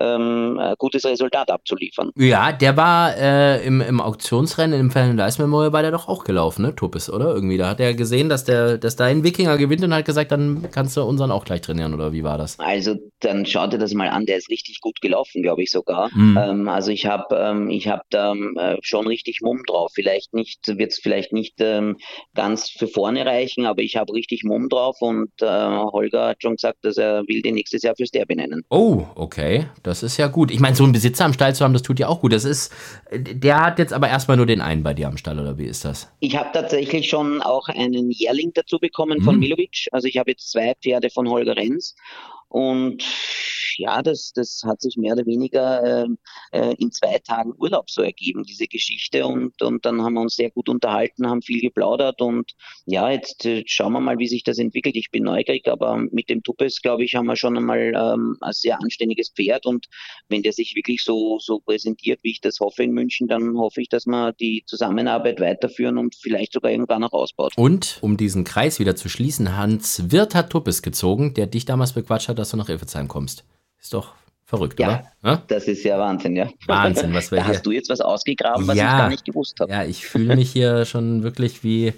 ähm, ein gutes Resultat abzuliefern. Ja, der war äh, im, im Auktionsrennen im Dice Memorial war der doch auch gelaufen, ne, Tupis, oder? Irgendwie, da hat er gesehen, dass der, dass da ein Wikinger gewinnt und hat gesagt, dann kannst du unseren auch gleich trainieren, oder wie war das? Also, dann schau dir das mal an, der ist richtig gut gelaufen, glaube ich sogar. Mhm. Ähm, also ich habe ähm, ich hab da äh, schon richtig Mumm drauf. Vielleicht nicht, wird es vielleicht nicht ähm, ganz für vorne reichen, aber ich habe richtig Mumm drauf und äh, Holger hat schon gesagt, dass er will den nächstes Jahr fürs Derby nennen. Oh, okay. Das ist ja gut. Ich meine, so einen Besitzer am Stall zu haben, das tut ja auch gut. Das ist, der hat jetzt aber erstmal nur den einen bei dir am Stall, oder wie ist das? Ich habe tatsächlich schon auch einen Jährling dazu bekommen von hm. Milovic. Also ich habe jetzt zwei Pferde von Holger Renz und ja, das, das hat sich mehr oder weniger ähm, äh, in zwei Tagen Urlaub so ergeben, diese Geschichte. Und, und dann haben wir uns sehr gut unterhalten, haben viel geplaudert. Und ja, jetzt äh, schauen wir mal, wie sich das entwickelt. Ich bin neugierig, aber mit dem Tuppes, glaube ich, haben wir schon einmal ähm, ein sehr anständiges Pferd. Und wenn der sich wirklich so, so präsentiert, wie ich das hoffe in München, dann hoffe ich, dass wir die Zusammenarbeit weiterführen und vielleicht sogar irgendwann noch ausbaut. Und um diesen Kreis wieder zu schließen, Hans Wirth hat Tuppes gezogen, der dich damals bequatscht hat, dass du nach Ilfezheim kommst. Ist doch verrückt, ja, oder? Ja, das ist ja Wahnsinn, ja. Wahnsinn, was wir da hier. Hast du jetzt was ausgegraben, was ja, ich gar nicht gewusst habe? Ja, ich fühle mich hier schon wirklich wie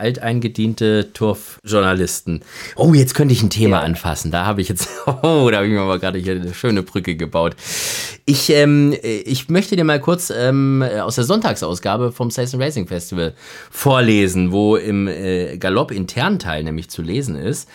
alteingediente Turfjournalisten. Oh, jetzt könnte ich ein Thema ja. anfassen. Da habe ich jetzt, *laughs* oh, da habe ich mir aber gerade hier eine schöne Brücke gebaut. Ich, ähm, ich möchte dir mal kurz ähm, aus der Sonntagsausgabe vom Station Racing Festival vorlesen, wo im äh, Galopp intern Teil nämlich zu lesen ist.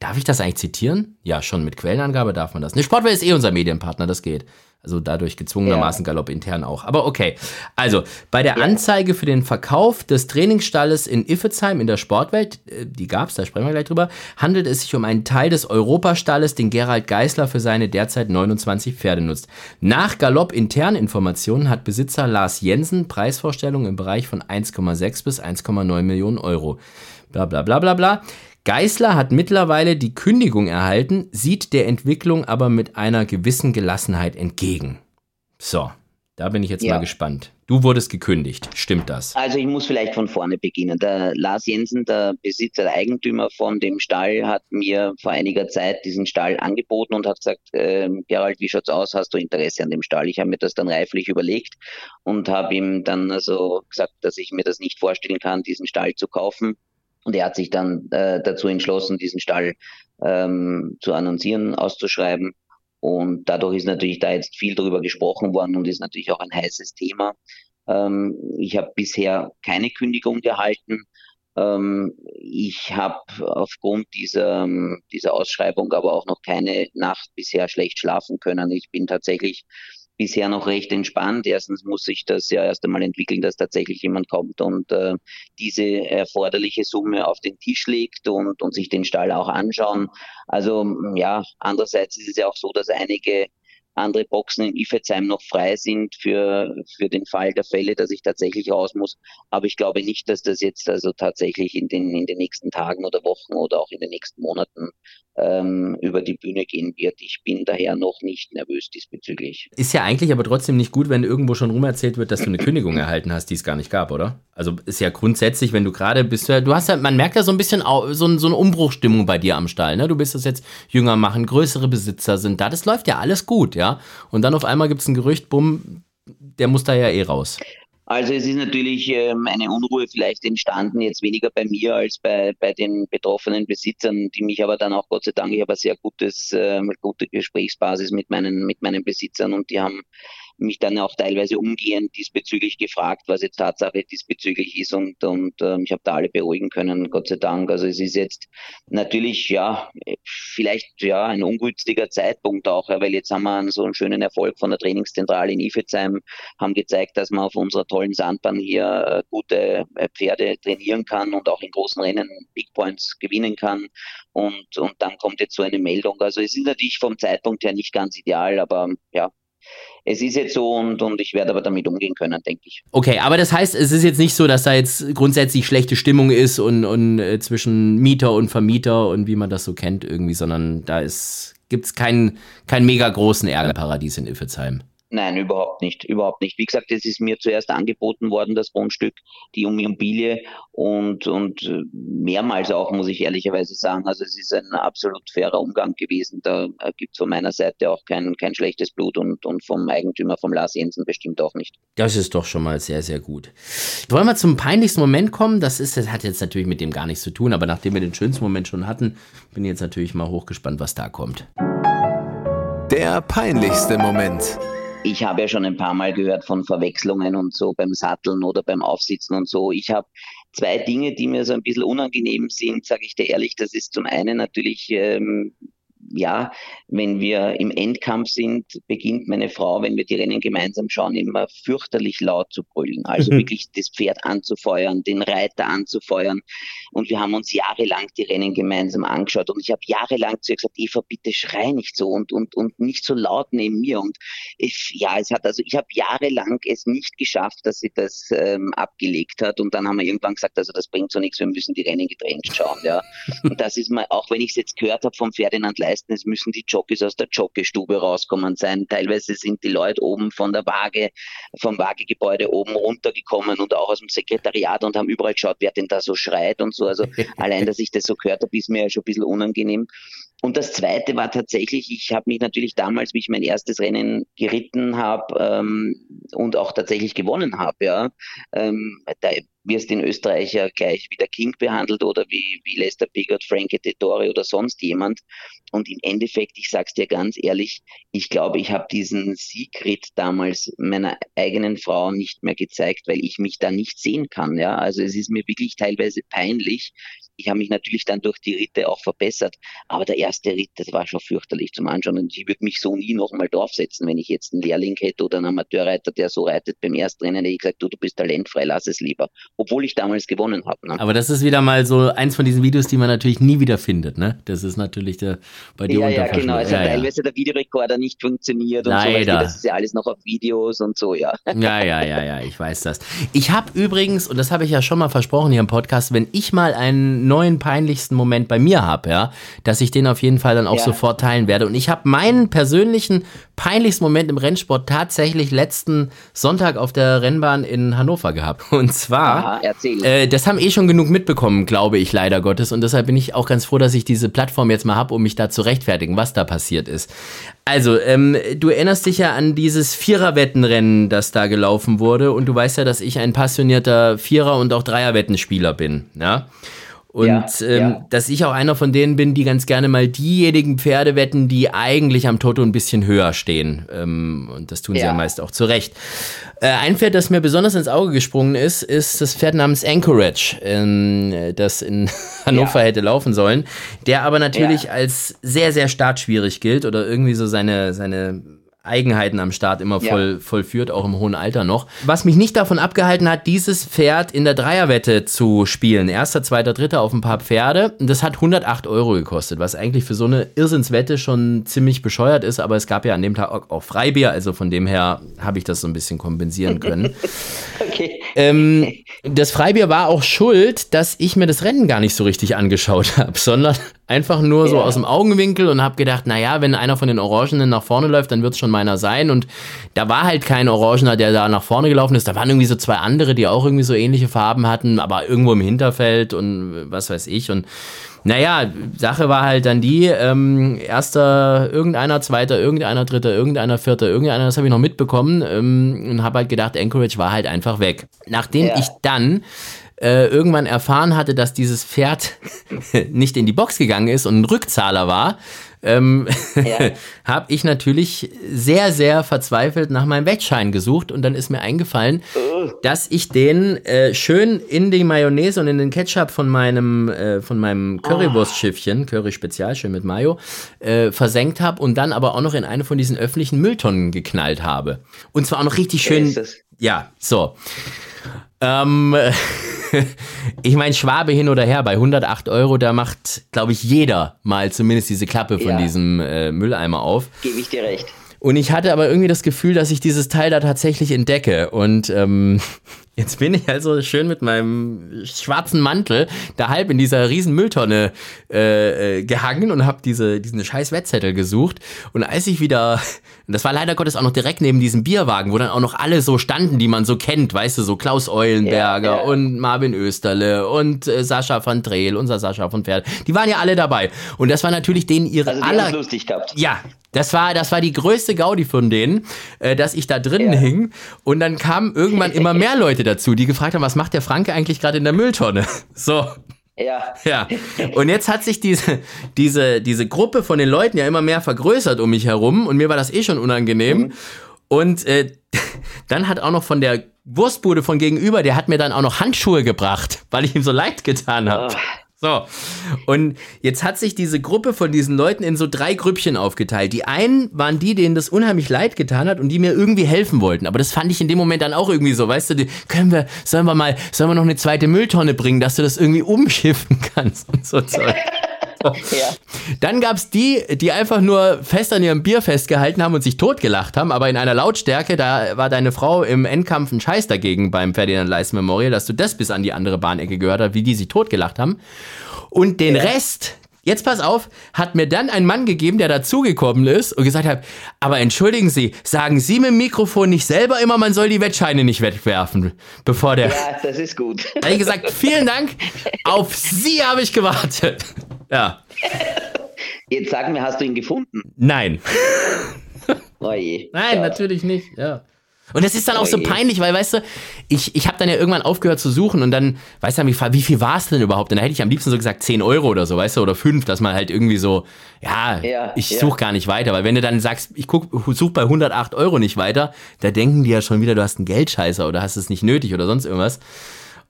Darf ich das eigentlich zitieren? Ja, schon mit Quellenangabe darf man das. Ne, Sportwelt ist eh unser Medienpartner, das geht. Also dadurch gezwungenermaßen ja. Galopp intern auch. Aber okay. Also bei der ja. Anzeige für den Verkauf des Trainingsstalles in Iffezheim in der Sportwelt, äh, die gab es, da sprechen wir gleich drüber, handelt es sich um einen Teil des Europastalles, den Gerald Geisler für seine derzeit 29 Pferde nutzt. Nach Galopp intern Informationen hat Besitzer Lars Jensen Preisvorstellungen im Bereich von 1,6 bis 1,9 Millionen Euro. Bla bla bla bla bla. Geißler hat mittlerweile die Kündigung erhalten, sieht der Entwicklung aber mit einer gewissen Gelassenheit entgegen. So, da bin ich jetzt ja. mal gespannt. Du wurdest gekündigt, stimmt das? Also ich muss vielleicht von vorne beginnen. Der Lars Jensen, der Besitzer, der Eigentümer von dem Stall, hat mir vor einiger Zeit diesen Stall angeboten und hat gesagt, äh, Gerald, wie schaut's aus? Hast du Interesse an dem Stall? Ich habe mir das dann reiflich überlegt und habe ihm dann also gesagt, dass ich mir das nicht vorstellen kann, diesen Stall zu kaufen und er hat sich dann äh, dazu entschlossen, diesen Stall ähm, zu annoncieren, auszuschreiben. Und dadurch ist natürlich da jetzt viel darüber gesprochen worden und ist natürlich auch ein heißes Thema. Ähm, ich habe bisher keine Kündigung gehalten. Ähm, ich habe aufgrund dieser, dieser Ausschreibung aber auch noch keine Nacht bisher schlecht schlafen können. Ich bin tatsächlich bisher noch recht entspannt. Erstens muss sich das ja erst einmal entwickeln, dass tatsächlich jemand kommt und äh, diese erforderliche Summe auf den Tisch legt und, und sich den Stall auch anschauen. Also ja, andererseits ist es ja auch so, dass einige andere Boxen in Ifetzheim noch frei sind für, für den Fall der Fälle, dass ich tatsächlich raus muss. Aber ich glaube nicht, dass das jetzt also tatsächlich in den, in den nächsten Tagen oder Wochen oder auch in den nächsten Monaten ähm, über die Bühne gehen wird. Ich bin daher noch nicht nervös diesbezüglich. Ist ja eigentlich aber trotzdem nicht gut, wenn irgendwo schon rumerzählt wird, dass du eine Kündigung erhalten hast, die es gar nicht gab, oder? Also ist ja grundsätzlich, wenn du gerade bist, du hast ja, man merkt ja so ein bisschen so, so eine Umbruchstimmung bei dir am Stall, ne? Du bist das jetzt jünger machen, größere Besitzer sind da, das läuft ja alles gut, ja? Und dann auf einmal gibt es ein Gerücht, bumm, der muss da ja eh raus. Also es ist natürlich ähm, eine Unruhe vielleicht entstanden, jetzt weniger bei mir als bei, bei den betroffenen Besitzern, die mich aber dann auch Gott sei Dank, ich habe eine sehr gutes, äh, gute Gesprächsbasis mit meinen, mit meinen Besitzern und die haben mich dann auch teilweise umgehend diesbezüglich gefragt, was jetzt Tatsache diesbezüglich ist und, und ähm, ich habe da alle beruhigen können, Gott sei Dank. Also es ist jetzt natürlich, ja, vielleicht ja ein ungünstiger Zeitpunkt auch, weil jetzt haben wir so einen schönen Erfolg von der Trainingszentrale in Ifezheim, haben gezeigt, dass man auf unserer tollen Sandbahn hier äh, gute äh, Pferde trainieren kann und auch in großen Rennen Big Points gewinnen kann. Und, und dann kommt jetzt so eine Meldung. Also es ist natürlich vom Zeitpunkt her nicht ganz ideal, aber ja, es ist jetzt so und, und ich werde aber damit umgehen können, denke ich. Okay, aber das heißt, es ist jetzt nicht so, dass da jetzt grundsätzlich schlechte Stimmung ist und, und äh, zwischen Mieter und Vermieter und wie man das so kennt irgendwie, sondern da gibt es keinen, keinen mega großen Ärgerparadies in Iffezheim. Nein, überhaupt nicht, überhaupt nicht. Wie gesagt, es ist mir zuerst angeboten worden, das Grundstück, die Immobilie und, und äh, mehrmals auch, muss ich ehrlicherweise sagen. Also es ist ein absolut fairer Umgang gewesen. Da äh, gibt es von meiner Seite auch kein, kein schlechtes Blut und, und vom Eigentümer, vom Lars Jensen bestimmt auch nicht. Das ist doch schon mal sehr, sehr gut. Wollen wir zum peinlichsten Moment kommen? Das ist, das hat jetzt natürlich mit dem gar nichts zu tun, aber nachdem wir den schönsten Moment schon hatten, bin ich jetzt natürlich mal hochgespannt, was da kommt. Der peinlichste Moment ich habe ja schon ein paar Mal gehört von Verwechslungen und so beim Satteln oder beim Aufsitzen und so. Ich habe zwei Dinge, die mir so ein bisschen unangenehm sind, sage ich dir ehrlich. Das ist zum einen natürlich ähm, ja, wenn wir im Endkampf sind, beginnt meine Frau, wenn wir die Rennen gemeinsam schauen, immer fürchterlich laut zu brüllen. Also mhm. *laughs* wirklich das Pferd anzufeuern, den Reiter anzufeuern. Und wir haben uns jahrelang die Rennen gemeinsam angeschaut. Und ich habe jahrelang zu ihr gesagt, Eva, bitte schrei nicht so und, und, und nicht so laut neben mir. Und ich, ja, es hat also, ich habe jahrelang es nicht geschafft, dass sie das ähm, abgelegt hat. Und dann haben wir irgendwann gesagt, also das bringt so nichts, wir müssen die Rennen getrennt schauen. Ja. Und das ist mal, auch wenn ich es jetzt gehört habe vom Ferdinand Leist, leisten. Es müssen die Jockeys aus der Jockeystube rauskommen sein. Teilweise sind die Leute oben von der Waage, vom Waagegebäude oben runtergekommen und auch aus dem Sekretariat und haben überall geschaut, wer denn da so schreit und so. Also *laughs* allein, dass ich das so gehört habe, ist mir ja schon ein bisschen unangenehm. Und das Zweite war tatsächlich, ich habe mich natürlich damals, wie ich mein erstes Rennen geritten habe ähm, und auch tatsächlich gewonnen habe, ja, ähm, da wirst in Österreich ja gleich wie der King behandelt oder wie, wie Lester Piggott, Frankie Dettori oder sonst jemand. Und im Endeffekt, ich sag's dir ganz ehrlich, ich glaube, ich habe diesen Siegritt damals meiner eigenen Frau nicht mehr gezeigt, weil ich mich da nicht sehen kann. Ja, also es ist mir wirklich teilweise peinlich, ich habe mich natürlich dann durch die Ritte auch verbessert, aber der erste Ritt, das war schon fürchterlich zum Anschauen und ich würde mich so nie nochmal draufsetzen, wenn ich jetzt einen Lehrling hätte oder einen Amateurreiter, der so reitet beim ersten Rennen, hätte ich gesagt, du, du bist talentfrei, lass es lieber, obwohl ich damals gewonnen habe. Ne? Aber das ist wieder mal so eins von diesen Videos, die man natürlich nie wieder findet, ne? Das ist natürlich der, bei dir Ja, ja, genau, es ja, hat ja. teilweise der Videorekorder nicht funktioniert und Leider. so, das ist ja alles noch auf Videos und so, ja. *laughs* Ja, ja, ja, ja, ich weiß das. Ich habe übrigens, und das habe ich ja schon mal versprochen hier im Podcast, wenn ich mal einen neuen peinlichsten Moment bei mir habe, ja, dass ich den auf jeden Fall dann auch ja. sofort teilen werde. Und ich habe meinen persönlichen peinlichsten Moment im Rennsport tatsächlich letzten Sonntag auf der Rennbahn in Hannover gehabt. *laughs* Und zwar, Aha, äh, das haben eh schon genug mitbekommen, glaube ich, leider Gottes. Und deshalb bin ich auch ganz froh, dass ich diese Plattform jetzt mal habe, um mich da zu rechtfertigen, was da passiert ist. Also, ähm, du erinnerst dich ja an dieses Viererwettenrennen, das da gelaufen wurde. Und du weißt ja, dass ich ein passionierter Vierer- und auch Dreierwettenspieler bin. Ja. Und ja, ähm, ja. dass ich auch einer von denen bin, die ganz gerne mal diejenigen Pferde wetten, die eigentlich am Toto ein bisschen höher stehen. Ähm, und das tun sie ja meist auch zu Recht. Äh, ein Pferd, das mir besonders ins Auge gesprungen ist, ist das Pferd namens Anchorage, ähm, das in *laughs* Hannover hätte laufen sollen, der aber natürlich als sehr, sehr startschwierig gilt oder irgendwie so seine, seine Eigenheiten am Start immer voll, ja. vollführt, auch im hohen Alter noch. Was mich nicht davon abgehalten hat, dieses Pferd in der Dreierwette zu spielen. Erster, zweiter, dritter auf ein paar Pferde. Das hat 108 Euro gekostet, was eigentlich für so eine Irrsinnswette schon ziemlich bescheuert ist, aber es gab ja an dem Tag auch Freibier, also von dem her habe ich das so ein bisschen kompensieren können. *laughs* okay. Ähm, das Freibier war auch schuld, dass ich mir das Rennen gar nicht so richtig angeschaut habe, *laughs* sondern einfach nur ja. so aus dem Augenwinkel und habe gedacht, naja, wenn einer von den Orangenen nach vorne läuft, dann wird es schon meiner sein. Und da war halt kein Orangener, der da nach vorne gelaufen ist. Da waren irgendwie so zwei andere, die auch irgendwie so ähnliche Farben hatten, aber irgendwo im Hinterfeld und was weiß ich. Und naja, Sache war halt dann die, ähm, erster irgendeiner, zweiter, irgendeiner, dritter, irgendeiner, vierter, irgendeiner, das habe ich noch mitbekommen ähm, und habe halt gedacht, Anchorage war halt einfach weg. Nachdem ja. ich dann äh, irgendwann erfahren hatte, dass dieses Pferd *laughs* nicht in die Box gegangen ist und ein Rückzahler war, ähm, ja. *laughs* habe ich natürlich sehr, sehr verzweifelt nach meinem Wettschein gesucht und dann ist mir eingefallen, uh. dass ich den äh, schön in die Mayonnaise und in den Ketchup von meinem, äh, von meinem Currywurstschiffchen, Curry Spezial, schön mit Mayo, äh, versenkt habe und dann aber auch noch in eine von diesen öffentlichen Mülltonnen geknallt habe. Und zwar auch noch richtig schön. Ja, so. Ähm, *laughs* ich meine, Schwabe hin oder her, bei 108 Euro, da macht, glaube ich, jeder mal zumindest diese Klappe von ja. diesem äh, Mülleimer auf. Gebe ich dir recht. Und ich hatte aber irgendwie das Gefühl, dass ich dieses Teil da tatsächlich entdecke. Und ähm, Jetzt bin ich also schön mit meinem schwarzen Mantel da halb in dieser riesen Mülltonne äh, äh, gehangen und habe diese, diesen scheiß Wettzettel gesucht. Und als ich wieder, das war leider Gottes auch noch direkt neben diesem Bierwagen, wo dann auch noch alle so standen, die man so kennt, weißt du, so Klaus Eulenberger ja, ja. und Marvin Österle und äh, Sascha van Dreel, unser Sascha von Pferd. Die waren ja alle dabei. Und das war natürlich denen ihre also aller... lustig gehabt. Ja, das war, das war die größte Gaudi von denen, äh, dass ich da drinnen ja. hing. Und dann kamen irgendwann immer mehr Leute dazu, die gefragt haben, was macht der Franke eigentlich gerade in der Mülltonne? *laughs* So. Ja. Ja. Und jetzt hat sich diese, diese, diese Gruppe von den Leuten ja immer mehr vergrößert um mich herum und mir war das eh schon unangenehm. Mhm. Und äh, *laughs* dann hat auch noch von der Wurstbude von gegenüber, der hat mir dann auch noch Handschuhe gebracht, weil ich ihm so leid getan habe. Oh. So, und jetzt hat sich diese Gruppe von diesen Leuten in so drei Grüppchen aufgeteilt. Die einen waren die, denen das unheimlich leid getan hat und die mir irgendwie helfen wollten. Aber das fand ich in dem Moment dann auch irgendwie so, weißt du, die, können wir, sollen wir mal, sollen wir noch eine zweite Mülltonne bringen, dass du das irgendwie umschiffen *laughs* kannst und so Zeug. *laughs* Ja. Dann gab's die, die einfach nur fest an ihrem Bier festgehalten haben und sich totgelacht haben, aber in einer Lautstärke, da war deine Frau im Endkampf ein Scheiß dagegen beim Ferdinand Leis Memorial, dass du das bis an die andere Bahnecke gehört hast, wie die sich totgelacht haben. Und den ja. Rest, Jetzt pass auf, hat mir dann ein Mann gegeben, der dazugekommen ist und gesagt hat, aber entschuldigen Sie, sagen Sie mit dem Mikrofon nicht selber immer, man soll die Wettscheine nicht wegwerfen, bevor der... Ja, das ist gut. Da habe ich gesagt, vielen Dank, auf Sie habe ich gewartet. Ja. Jetzt sag mir, hast du ihn gefunden? Nein. Oh. Nein, ja. natürlich nicht, ja. Und das ist dann auch so peinlich, weil, weißt du, ich, ich habe dann ja irgendwann aufgehört zu suchen und dann, weißt du, wie, wie viel war es denn überhaupt? Und da hätte ich am liebsten so gesagt 10 Euro oder so, weißt du, oder 5, dass man halt irgendwie so, ja, ja ich ja. suche gar nicht weiter. Weil wenn du dann sagst, ich suche bei 108 Euro nicht weiter, da denken die ja schon wieder, du hast einen Geldscheißer oder hast es nicht nötig oder sonst irgendwas.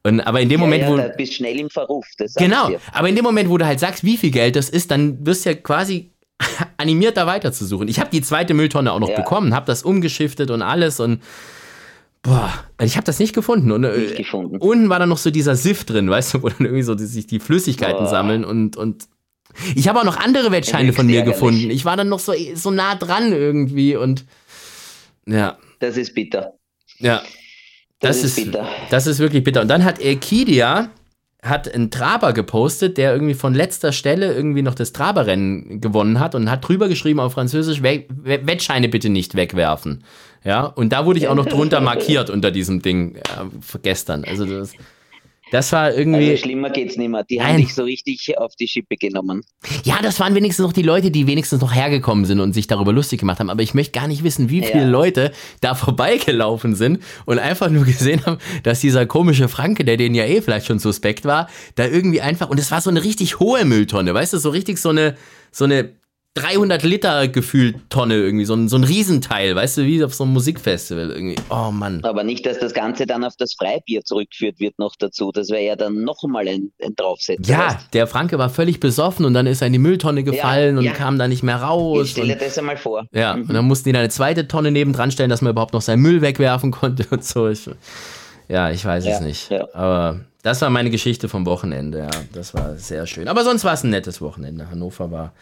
Und, aber in dem ja, Moment, ja, wo. Du bist schnell im Verruf. genau. Aber in dem Moment, wo du halt sagst, wie viel Geld das ist, dann wirst du ja quasi *laughs* animiert, da weiterzusuchen. Ich habe die zweite Mülltonne auch noch ja. bekommen, habe das umgeschiftet und alles und. Boah, ich habe das nicht gefunden. Und, äh, nicht gefunden. Unten war dann noch so dieser Sift drin, weißt du, wo dann irgendwie so die, sich die Flüssigkeiten Boah. sammeln und, und ich habe auch noch andere Wettscheine von mir gefunden. Ich war dann noch so, so nah dran irgendwie und ja. Das ist bitter. Ja. Das, das ist, bitter. Das ist wirklich bitter. Und dann hat Ekidia hat einen Traber gepostet, der irgendwie von letzter Stelle irgendwie noch das Traberrennen gewonnen hat und hat drüber geschrieben auf Französisch, Wettscheine bitte nicht wegwerfen. Ja, und da wurde ich auch noch drunter markiert unter diesem Ding äh, gestern. Also das Das war irgendwie. Also schlimmer geht's nicht mehr. Die Nein. haben dich so richtig auf die Schippe genommen. Ja, das waren wenigstens noch die Leute, die wenigstens noch hergekommen sind und sich darüber lustig gemacht haben. Aber ich möchte gar nicht wissen, wie viele ja. Leute da vorbeigelaufen sind und einfach nur *laughs* gesehen haben, dass dieser komische Franke, der denen ja eh vielleicht schon suspekt war, da irgendwie einfach. Und es war so eine richtig hohe Mülltonne, weißt du, so richtig so eine, so eine 300 Liter gefühlt Tonne irgendwie, so ein, so ein Riesenteil, weißt du, wie auf so einem Musikfestival irgendwie. Oh Mann. Aber nicht, dass das Ganze dann auf das Freibier zurückgeführt wird noch dazu. Das wäre ja dann nochmal ein, ein Draufsetzen. Ja, weißt? der Franke war völlig besoffen und dann ist er in die Mülltonne gefallen ja, und ja. kam da nicht mehr raus. Ich stelle das einmal vor. Ja, mhm. und dann mussten die da eine zweite Tonne nebendran stellen, dass man überhaupt noch seinen Müll wegwerfen konnte *laughs* und so. Ja, ich weiß ja, es nicht. Aber das war meine Geschichte vom Wochenende, ja. Das war sehr schön. Aber sonst war es ein nettes Wochenende. Hannover war,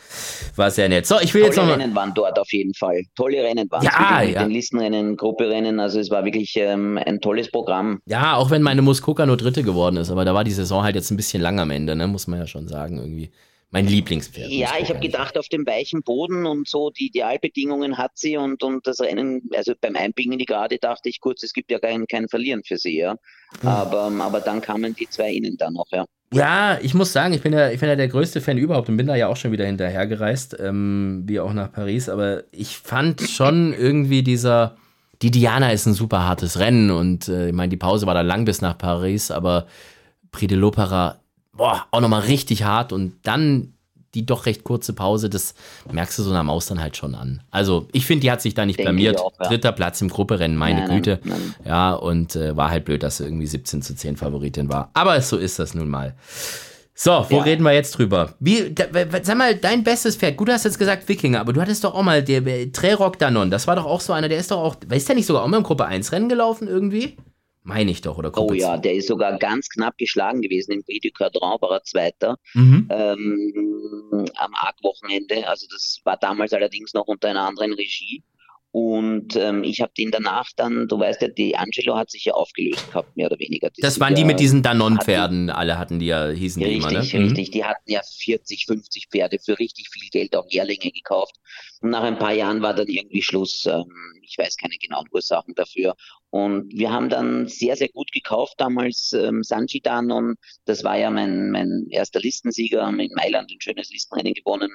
war sehr nett. So, ich will Tolle jetzt nochmal. Rennen waren dort auf jeden Fall. Tolle Rennen waren ja, es. Ja. Den Listenrennen, Grupperennen. Also es war wirklich ähm, ein tolles Programm. Ja, auch wenn meine Muskoka nur Dritte geworden ist. Aber da war die Saison halt jetzt ein bisschen lang am Ende, ne? muss man ja schon sagen irgendwie mein Lieblingspferd. Ja, ich habe gedacht, auf dem weichen Boden und so, die Idealbedingungen hat sie und, und das Rennen, also beim Einbiegen in die Gerade dachte ich kurz, es gibt ja kein, kein Verlieren für sie, ja. Hm. Aber, aber dann kamen die zwei innen dann noch, ja. Ja, ich muss sagen, ich bin ja, ich bin ja der größte Fan überhaupt und bin da ja auch schon wieder hinterhergereist, ähm, wie auch nach Paris. Aber ich fand schon irgendwie dieser, die Diana ist ein super hartes Rennen und äh, ich meine, die Pause war dann lang bis nach Paris, aber Prix de l'Opera boah, auch nochmal richtig hart und dann die doch recht kurze Pause, das merkst du so einer Maus dann halt schon an. Also ich finde, die hat sich da nicht Denke blamiert. Auch, ja. Dritter Platz im Grupperennen, meine nein, Güte. Nein, nein. Ja, und äh, war halt blöd, dass sie irgendwie 17 zu 10 Favoritin war. Aber so ist das nun mal. So, wo ja. reden wir jetzt drüber? Wie, da, sag mal, dein bestes Pferd. Gut, du hast jetzt gesagt Wikinger, aber du hattest doch auch mal der Trerok Danon. Das war doch auch so einer, der ist doch auch, ist der nicht sogar auch mal im Gruppe 1 Rennen gelaufen irgendwie? Meine ich doch, oder Gruppe Oh ja, der ist sogar ganz knapp geschlagen gewesen im Prix du Cadran, war er Zweiter mhm. ähm, am Arc-Wochenende. Also das war damals allerdings noch unter einer anderen Regie. Und ähm, ich habe den danach dann, du weißt ja, die Angelo hat sich ja aufgelöst gehabt, mehr oder weniger. Die das waren die mit diesen Danon-Pferden, alle hatten die ja, hießen richtig, die immer, ne? Mhm. Richtig, die hatten ja 40, 50 Pferde für richtig viel Geld, auch Jährlinge gekauft. Und nach ein paar Jahren war dann irgendwie Schluss. Ähm, ich weiß keine genauen Ursachen dafür. Und wir haben dann sehr, sehr gut gekauft damals ähm, Sanji Danon. Das war ja mein, mein erster Listensieger, haben in Mailand ein schönes Listenrennen gewonnen.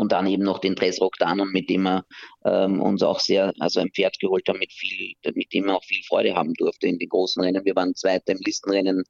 Und dann eben noch den Tresrock Danon, mit dem wir ähm, uns auch sehr, also ein Pferd geholt haben, mit viel, mit dem wir auch viel Freude haben durfte in den großen Rennen. Wir waren Zweiter im Listenrennen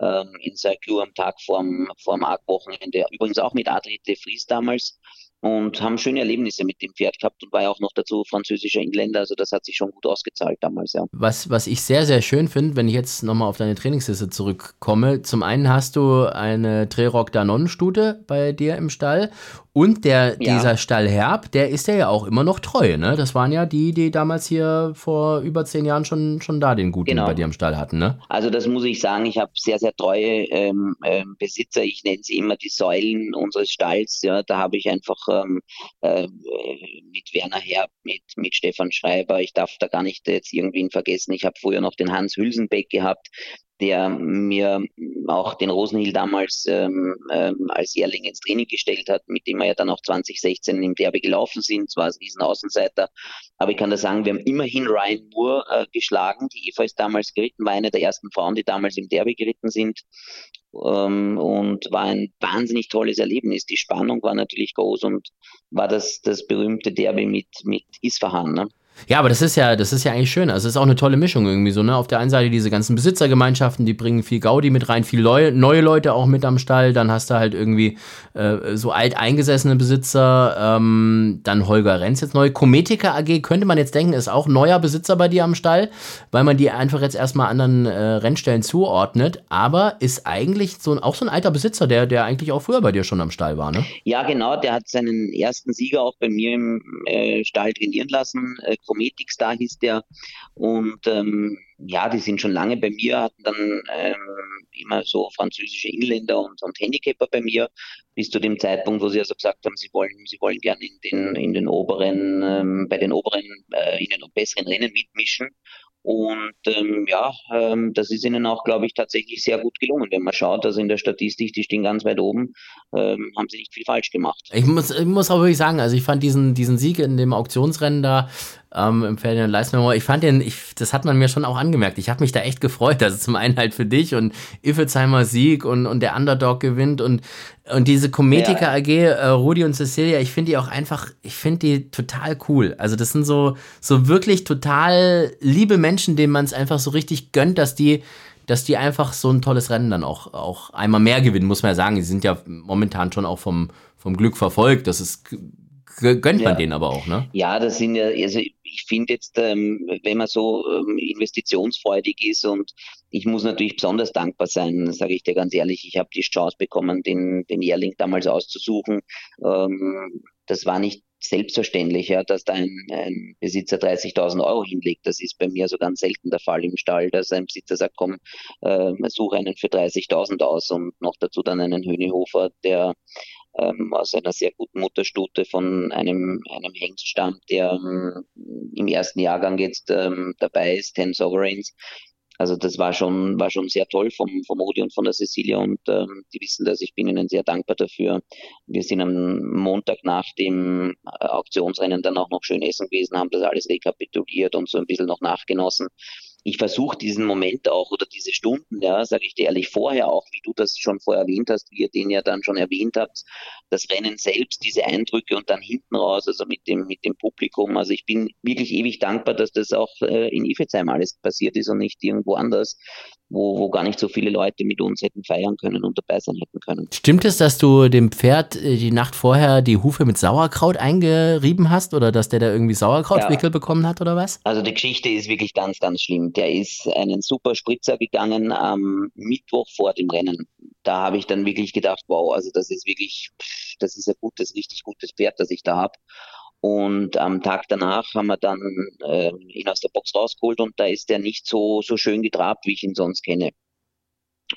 ähm, in Circuit am Tag vorm, vorm Arc-Wochenende. Übrigens auch mit Adri de Vries damals und haben schöne Erlebnisse mit dem Pferd gehabt und war ja auch noch dazu französischer Engländer, also das hat sich schon gut ausgezahlt damals, ja. Was, was ich sehr, sehr schön finde, wenn ich jetzt nochmal auf deine Trainingsliste zurückkomme, zum einen hast du eine Trerock Danon-Stute bei dir im Stall und der, ja. dieser Stallherb, der ist ja auch immer noch treu, ne? Das waren ja die, die damals hier vor über zehn Jahren schon, schon da den guten genau. bei dir im Stall hatten, ne? Also das muss ich sagen, ich habe sehr, sehr treue ähm, ähm, Besitzer, ich nenne sie immer die Säulen unseres Stalls, ja, da habe ich einfach ähm, äh, mit Werner Herb, mit, mit Stefan Schreiber, ich darf da gar nicht jetzt irgendwen vergessen, ich habe früher noch den Hans Hülsenbeck gehabt, der mir auch den Rosenhill damals ähm, ähm, als Jährling ins Training gestellt hat, mit dem wir ja dann auch 2016 im Derby gelaufen sind, zwar als Riesenaußenseiter, aber ich kann da sagen, wir haben immerhin Ryan Moore äh, geschlagen, die Eva ist damals geritten, war eine der ersten Frauen, die damals im Derby geritten sind ähm, und war ein wahnsinnig tolles Erlebnis. Die Spannung war natürlich groß und war das, das berühmte Derby mit, mit Isfahan. Ne? Ja, aber das ist ja, das ist ja eigentlich schön. Also es ist auch eine tolle Mischung irgendwie so, ne? Auf der einen Seite diese ganzen Besitzergemeinschaften, die bringen viel Gaudi mit rein, viel Leu neue Leute auch mit am Stall. Dann hast du halt irgendwie äh, so alteingesessene Besitzer, ähm, dann Holger Renz jetzt neu. Kometika AG könnte man jetzt denken, ist auch neuer Besitzer bei dir am Stall, weil man die einfach jetzt erstmal anderen äh, Rennstellen zuordnet. Aber ist eigentlich so auch so ein alter Besitzer, der, der eigentlich auch früher bei dir schon am Stall war, ne? Ja, genau. Der hat seinen ersten Sieger auch bei mir im äh, Stall trainieren lassen. Chrometik Star hieß der. Und ähm, ja, die sind schon lange bei mir, hatten dann ähm, immer so französische Engländer und, und Handicapper bei mir, bis zu dem Zeitpunkt, wo sie also gesagt haben, sie wollen, sie wollen gerne in den, in den oberen, ähm, bei den oberen, äh, in den besseren Rennen mitmischen. Und ähm, ja, ähm, das ist ihnen auch, glaube ich, tatsächlich sehr gut gelungen. Wenn man schaut, also in der Statistik, die stehen ganz weit oben, ähm, haben sie nicht viel falsch gemacht. Ich muss, ich muss auch wirklich sagen, also ich fand diesen, diesen Sieg in dem Auktionsrennen da ähm, im Ferdinand Leistner. Ich fand den, ich, das hat man mir schon auch angemerkt. Ich habe mich da echt gefreut. *laughs* Also zum einen halt für dich und Iffelsheimer Sieg und, und der Underdog gewinnt und, und diese Kometiker AG, äh, Rudi und Cecilia, ich finde die auch einfach, ich finde die total cool. Also das sind so, so wirklich total liebe Menschen, denen man es einfach so richtig gönnt, dass die dass die einfach so ein tolles Rennen dann auch, auch einmal mehr gewinnen, muss man ja sagen. Die sind ja momentan schon auch vom, vom Glück verfolgt. Das ist gönnt man ja. denen aber auch, ne? Ja, das sind ja, also ich finde jetzt, ähm, wenn man so ähm, investitionsfreudig ist und ich muss natürlich besonders dankbar sein, sage ich dir ganz ehrlich, ich habe die Chance bekommen, den, den Jährling damals auszusuchen. Ähm, das war nicht selbstverständlich, ja, dass da ein, ein Besitzer 30.000 Euro hinlegt. Das ist bei mir so ganz selten der Fall im Stall, dass ein Besitzer sagt, komm, äh, suche einen für 30.000 aus und noch dazu dann einen Hönihofer, der ähm, aus einer sehr guten Mutterstute von einem, einem Hengst stammt, der ähm, im ersten Jahrgang jetzt ähm, dabei ist, Ten Sovereigns. Also das war schon, war schon sehr toll vom, vom Rudi und von der Cecilia und ähm, die wissen das. Ich bin ihnen sehr dankbar dafür. Wir sind am Montag nach dem äh, Auktionsrennen dann auch noch schön essen gewesen, haben das alles rekapituliert und so ein bisschen noch nachgenossen ich versuche diesen Moment auch oder diese Stunden, ja, sage ich dir ehrlich, vorher auch, wie du das schon vorher erwähnt hast, wie ihr den ja dann schon erwähnt habt, das Rennen selbst, diese Eindrücke und dann hinten raus, also mit dem, mit dem Publikum. Also ich bin wirklich ewig dankbar, dass das auch äh, in Ifezheim alles passiert ist und nicht irgendwo anders wo, wo gar nicht so viele Leute mit uns hätten feiern können und dabei sein hätten können. Stimmt es, dass du dem Pferd äh, die Nacht vorher die Hufe mit Sauerkraut eingerieben hast oder dass der da irgendwie Sauerkrautwickel ja. bekommen hat oder was? Also die Geschichte ist wirklich ganz, ganz schlimm. Der ist einen super Spritzer gegangen am Mittwoch vor dem Rennen. Da habe ich dann wirklich gedacht, wow, also das ist wirklich, das ist ein gutes, richtig gutes Pferd, das ich da habe. Und am Tag danach haben wir dann äh, ihn aus der Box rausgeholt und da ist er nicht so, so schön getrabt, wie ich ihn sonst kenne.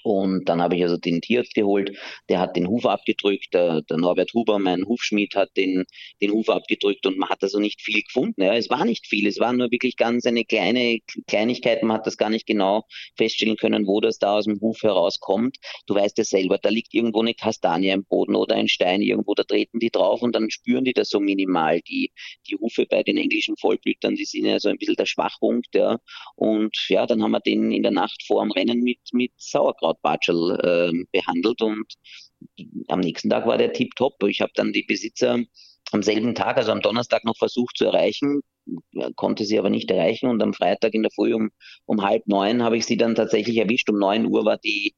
Und dann habe ich also den Tierarzt geholt, der hat den Huf abgedrückt, der, der Norbert Huber, mein Hufschmied, hat den, den Huf abgedrückt und man hat also nicht viel gefunden. Ja. Es war nicht viel, es war nur wirklich ganz eine kleine Kleinigkeit, man hat das gar nicht genau feststellen können, wo das da aus dem Huf herauskommt. Du weißt ja selber, da liegt irgendwo eine Kastanie im Boden oder ein Stein irgendwo, da treten die drauf und dann spüren die das so minimal. Die, die Hufe bei den englischen Vollblütern, die sind ja so ein bisschen der Schwachpunkt. Ja. Und ja, dann haben wir den in der Nacht vor dem Rennen mit, mit Sauerkraut Sauerkrautbatschel äh, behandelt und am nächsten Tag war der tipptopp. Ich habe dann die Besitzer am selben Tag, also am Donnerstag noch versucht zu erreichen, konnte sie aber nicht erreichen und am Freitag in der Früh um, um halb neun habe ich sie dann tatsächlich erwischt. Um neun Uhr war die,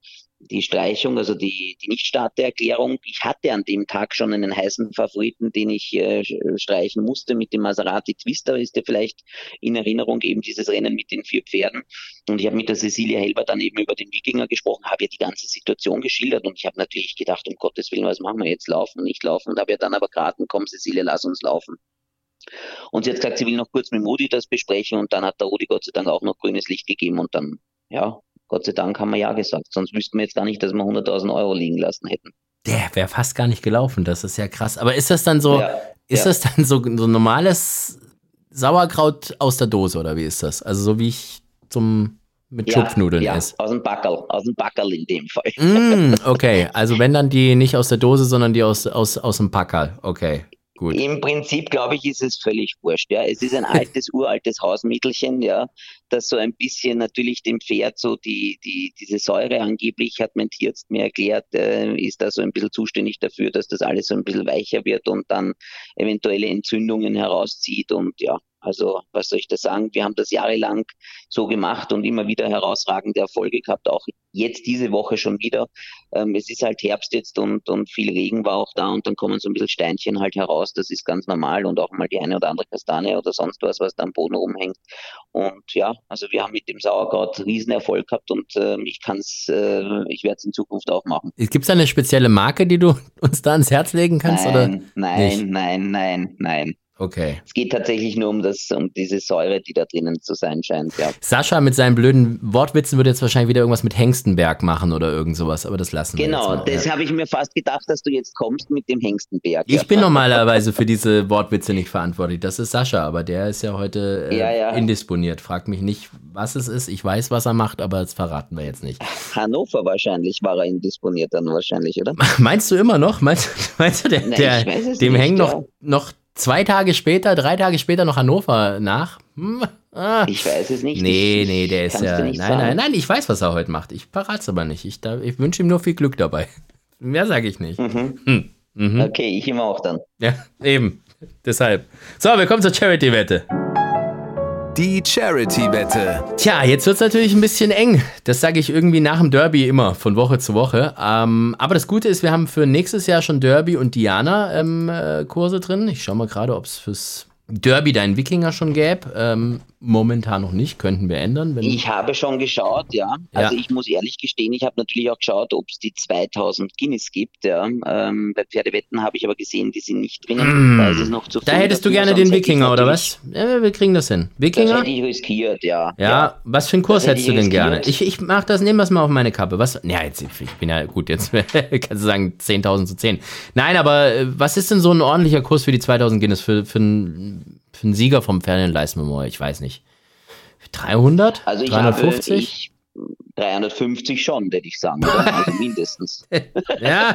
die Streichung, also die, die Nichtstarterklärung. Ich hatte an dem Tag schon einen heißen Favoriten, den ich äh, streichen musste mit dem Maserati Twister. Ist dir vielleicht in Erinnerung eben dieses Rennen mit den vier Pferden. Und ich habe mit der Cecilia Helber dann eben über den Wikinger gesprochen, habe ihr die ganze Situation geschildert und ich habe natürlich gedacht, um Gottes Willen, was machen wir jetzt? Laufen, nicht laufen? Und habe ja dann aber geraten, komm Cecilia, lass uns laufen. Und sie hat gesagt, sie will noch kurz mit Modi das besprechen und dann hat der Rudi Gott sei Dank auch noch grünes Licht gegeben und dann, ja, Gott sei Dank haben wir ja gesagt. Sonst wüssten wir jetzt gar nicht, dass wir 100.000 Euro liegen lassen hätten. Der wäre fast gar nicht gelaufen. Das ist ja krass. Aber ist das dann so, ja, ist ja. das dann so, so normales Sauerkraut aus der Dose oder wie ist das? Also so wie ich zum mit ja, Schupfnudeln ja, esse. Aus dem Backerl, aus dem Backerl in dem Fall. Mm, *laughs* okay, also wenn dann die nicht aus der Dose, sondern die aus, aus, aus dem Packerl. Okay. Gut. Im Prinzip, glaube ich, ist es völlig wurscht. Ja. Es ist ein altes, *laughs* uraltes Hausmittelchen, ja, das so ein bisschen natürlich dem Pferd so die, die, diese Säure angeblich, hat mein Tierarzt mir erklärt, äh, ist da so ein bisschen zuständig dafür, dass das alles so ein bisschen weicher wird und dann eventuelle Entzündungen herauszieht und ja, also was soll ich da sagen? Wir haben das jahrelang so gemacht und immer wieder herausragende Erfolge gehabt, auch jetzt diese Woche schon wieder. Ähm, es ist halt Herbst jetzt und, und viel Regen war auch da und dann kommen so ein bisschen Steinchen halt heraus. Das ist ganz normal und auch mal die eine oder andere Kastanie oder sonst was, was da am Boden rumhängt. Und ja, also wir haben mit dem Sauerkraut riesen Erfolg gehabt und äh, ich kann es, äh, ich werde es in Zukunft auch machen. Gibt es eine spezielle Marke, die du uns da ans Herz legen kannst? Nein, oder nein, nicht? nein, nein, nein. Okay. Es geht tatsächlich nur um das, um diese Säure, die da drinnen zu sein scheint, ja. Sascha mit seinen blöden Wortwitzen würde jetzt wahrscheinlich wieder irgendwas mit Hengstenberg machen oder irgend sowas, aber das lassen wir Genau, das ja. habe ich mir fast gedacht, dass du jetzt kommst mit dem Hengstenberg. Ich ja. bin normalerweise für diese Wortwitze nicht verantwortlich. Das ist Sascha, aber der ist ja heute äh, ja, indisponiert. Frag mich nicht, was es ist. Ich weiß, was er macht, aber das verraten wir jetzt nicht. Hannover wahrscheinlich war er indisponiert dann wahrscheinlich, oder? *laughs* Meinst du immer noch? Meinst, meinst du, der, Nein, der, dem nicht, hängen noch, noch zwei Tage später, drei Tage später noch Hannover nach. Hm, ah. Ich weiß es nicht. Nee, nee, der ist ja. Nein, sagen. nein, nein, ich weiß, was er heute macht. Ich verrate es aber nicht. Ich, ich wünsche ihm nur viel Glück dabei. *laughs* Mehr sage ich nicht. Mhm. Hm. Mhm. Okay, ich ihm auch dann. Ja, eben. Deshalb. So, wir kommen zur Charity-Wette. Die Charity-Wette. Tja, jetzt wird es natürlich ein bisschen eng. Das sage ich irgendwie nach dem Derby immer, von Woche zu Woche. Ähm, aber das Gute ist, wir haben für nächstes Jahr schon Derby und Diana-Kurse ähm, äh, drin. Ich schaue mal gerade, ob es fürs Derby deinen Wikinger schon gäbe. Ähm, momentan noch nicht, könnten wir ändern. ich habe schon geschaut, ja. Also ja. ich muss ehrlich gestehen, ich habe natürlich auch geschaut, ob es die 2000 Guinness gibt. Ja. Ähm, bei Pferdewetten habe ich aber gesehen, die sind nicht drinnen. Mm. Da ist es noch zu Da hättest du gerne den Wikinger, oder was? Ja, wir kriegen das hin. Wikinger? Das hätte ich riskiert, ja. Ja, ja. was für einen Kurs hättest du denn riskiert. gerne? Ich, ich mach das, nehme das mal auf meine Kappe. Was? Ja, jetzt, ich bin ja gut, jetzt *laughs* kannst du sagen 10.000 zu 10. Nein, aber äh, was ist denn so ein ordentlicher Kurs für die 2000 Guinness für, für einen für einen Sieger vom Ferdinand Leist Memorial? Ich weiß nicht. 300? Also ich 350? Habe, ich, 350 schon, würde ich sagen. Also mindestens. *laughs* ja.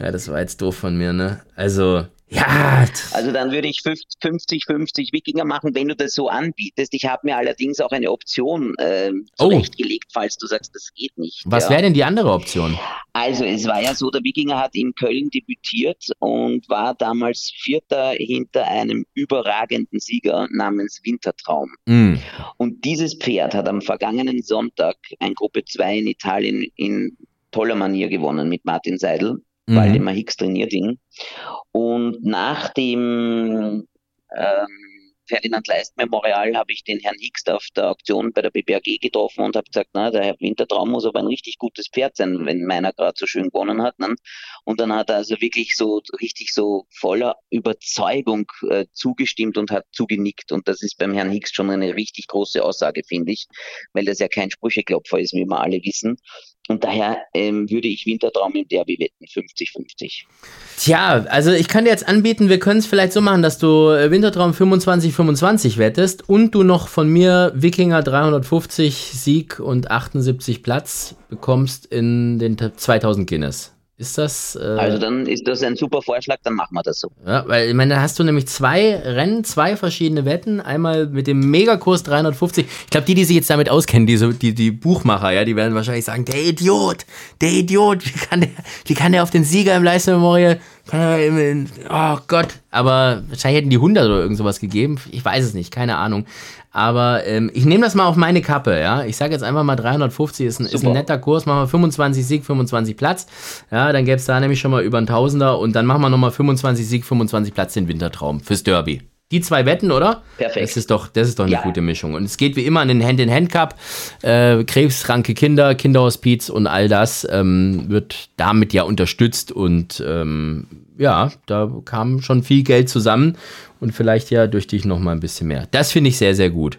ja, das war jetzt doof von mir, ne? Also, ja. Also dann würde ich 50-50 Wikinger machen, wenn du das so anbietest. Ich habe mir allerdings auch eine Option äh, zurechtgelegt, oh. falls du sagst, das geht nicht. Was ja. wäre denn die andere Option? Also es war ja so, der Wikinger hat in Köln debütiert und war damals Vierter hinter einem überragenden Sieger namens Wintertraum. Mm. Und dieses Pferd hat am vergangenen Sonntag ein Gruppe 2 in Italien in toller Manier gewonnen mit Martin Seidel mhm. Waldemar Hicks trainiert ihn. Und nach dem ähm, Ferdinand Leist Memorial habe ich den Herrn Hicks auf der Auktion bei der BBAG getroffen und habe gesagt, na, der Herr Wintertraum muss aber ein richtig gutes Pferd sein, wenn meiner gerade so schön gewonnen hat. Ne? Und dann hat er also wirklich so richtig so voller Überzeugung äh, zugestimmt und hat zugenickt. Und das ist beim Herrn Hicks schon eine richtig große Aussage, finde ich, weil das ja kein Sprücheklopfer ist, wie wir alle wissen. Und daher ähm, würde ich Wintertraum im Derby wetten, 50-50. Tja, also ich kann dir jetzt anbieten, wir können es vielleicht so machen, dass du äh, Wintertraum 25-25 wettest und du noch von mir Wikinger 350 Sieg und 78 Platz bekommst in den 2000 Guinness. Ist das. Äh, also dann ist das ein super Vorschlag, dann machen wir das so. Ja, weil ich meine, da hast du nämlich zwei Rennen, zwei verschiedene Wetten. Einmal mit dem Megakurs 350. Ich glaube, die, die sich jetzt damit auskennen, diese, die, die Buchmacher, ja, die werden wahrscheinlich sagen, der Idiot, der Idiot, wie kann der, wie kann der auf den Sieger im Leistungsmemorial Oh Gott, aber wahrscheinlich hätten die 100 oder irgend sowas gegeben. Ich weiß es nicht, keine Ahnung. Aber ähm, ich nehme das mal auf meine Kappe, ja. Ich sage jetzt einfach mal 350 ist ein, ist ein netter Kurs. Machen wir 25 Sieg, 25 Platz. Ja, dann gäbe es da nämlich schon mal über ein Tausender und dann machen wir nochmal 25 Sieg, 25 Platz den Wintertraum fürs Derby. Die zwei Wetten, oder? Perfekt. Das ist doch, das ist doch eine ja. gute Mischung. Und es geht wie immer an den Hand-in-Hand-Cup. Äh, krebskranke Kinder, Kinderhospiz und all das ähm, wird damit ja unterstützt. Und ähm, ja, da kam schon viel Geld zusammen. Und vielleicht ja durch dich noch mal ein bisschen mehr. Das finde ich sehr, sehr gut.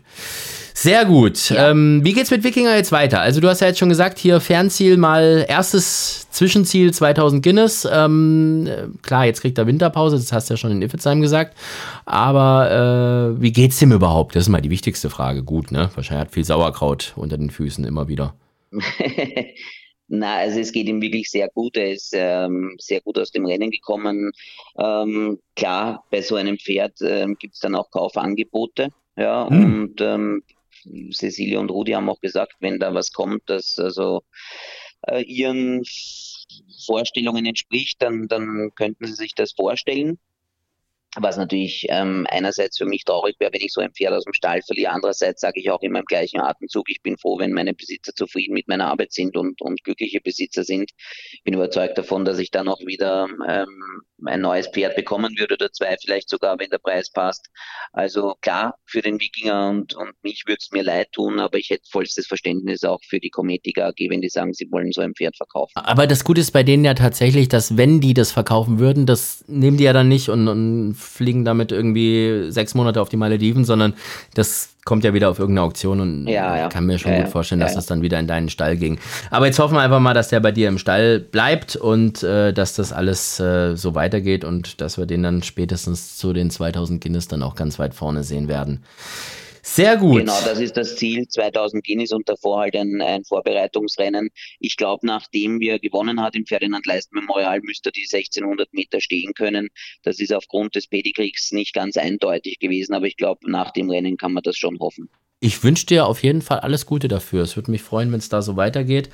Sehr gut. Ja. Ähm, wie geht's mit Wikinger jetzt weiter? Also du hast ja jetzt schon gesagt, hier Fernziel mal erstes Zwischenziel 2000 Guinness. Ähm, klar, jetzt kriegt er Winterpause, das hast du ja schon in Iffelsheim gesagt. Aber äh, wie geht's dem überhaupt? Das ist mal die wichtigste Frage. Gut, ne? Wahrscheinlich hat viel Sauerkraut unter den Füßen immer wieder. *laughs* Na, also es geht ihm wirklich sehr gut. Er ist ähm, sehr gut aus dem Rennen gekommen. Ähm, klar, bei so einem Pferd ähm, gibt es dann auch Kaufangebote. Ja, hm. und ähm, Cecilia und Rudi haben auch gesagt, wenn da was kommt, das also äh, ihren Vorstellungen entspricht, dann, dann könnten sie sich das vorstellen. Was natürlich ähm, einerseits für mich traurig wäre, wenn ich so ein Pferd aus dem Stall verliere. Andererseits sage ich auch in meinem gleichen Atemzug, ich bin froh, wenn meine Besitzer zufrieden mit meiner Arbeit sind und, und glückliche Besitzer sind. Bin überzeugt davon, dass ich dann auch wieder ähm, ein neues Pferd bekommen würde oder zwei, vielleicht sogar, wenn der Preis passt. Also klar, für den Wikinger und, und mich würde es mir leid tun, aber ich hätte vollstes Verständnis auch für die Cometic AG, wenn die sagen, sie wollen so ein Pferd verkaufen. Aber das Gute ist bei denen ja tatsächlich, dass wenn die das verkaufen würden, das nehmen die ja dann nicht und, und fliegen damit irgendwie sechs Monate auf die Malediven, sondern das kommt ja wieder auf irgendeine Auktion und ja, ja. ich kann mir schon ja, gut vorstellen, dass das dann wieder in deinen Stall ging. Aber jetzt hoffen wir einfach mal, dass der bei dir im Stall bleibt und äh, dass das alles äh, so weitergeht und dass wir den dann spätestens zu den 2000 Guinness dann auch ganz weit vorne sehen werden. Sehr gut. Genau, das ist das Ziel. 2000 Guinness und davor halt ein, ein Vorbereitungsrennen. Ich glaube, nachdem wir gewonnen hat im Ferdinand Leist Memorial, müsste die 1600 Meter stehen können. Das ist aufgrund des Pedigricks nicht ganz eindeutig gewesen, aber ich glaube, nach dem Rennen kann man das schon hoffen. Ich wünsche dir auf jeden Fall alles Gute dafür. Es würde mich freuen, wenn es da so weitergeht.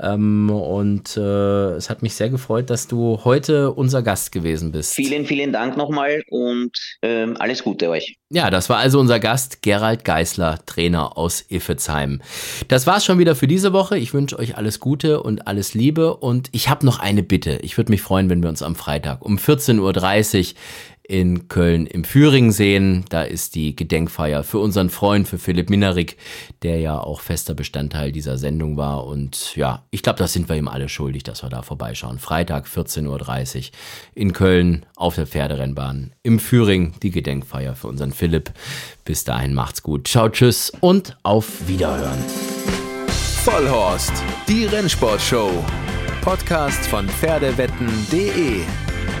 Ähm, und äh, es hat mich sehr gefreut, dass du heute unser Gast gewesen bist. Vielen, vielen Dank nochmal und ähm, alles Gute euch. Ja, das war also unser Gast Gerald Geisler, Trainer aus Iffezheim. Das war's schon wieder für diese Woche. Ich wünsche euch alles Gute und alles Liebe. Und ich habe noch eine Bitte. Ich würde mich freuen, wenn wir uns am Freitag um 14.30 Uhr in Köln im Führing sehen. Da ist die Gedenkfeier für unseren Freund, für Philipp Minarik, der ja auch fester Bestandteil dieser Sendung war. Und ja, ich glaube, das sind wir ihm alle schuldig, dass wir da vorbeischauen. Freitag 14.30 Uhr in Köln auf der Pferderennbahn im Führing die Gedenkfeier für unseren Philipp. Bis dahin macht's gut. Ciao, tschüss und auf Wiederhören. Vollhorst, die Rennsportshow. Podcast von Pferdewetten.de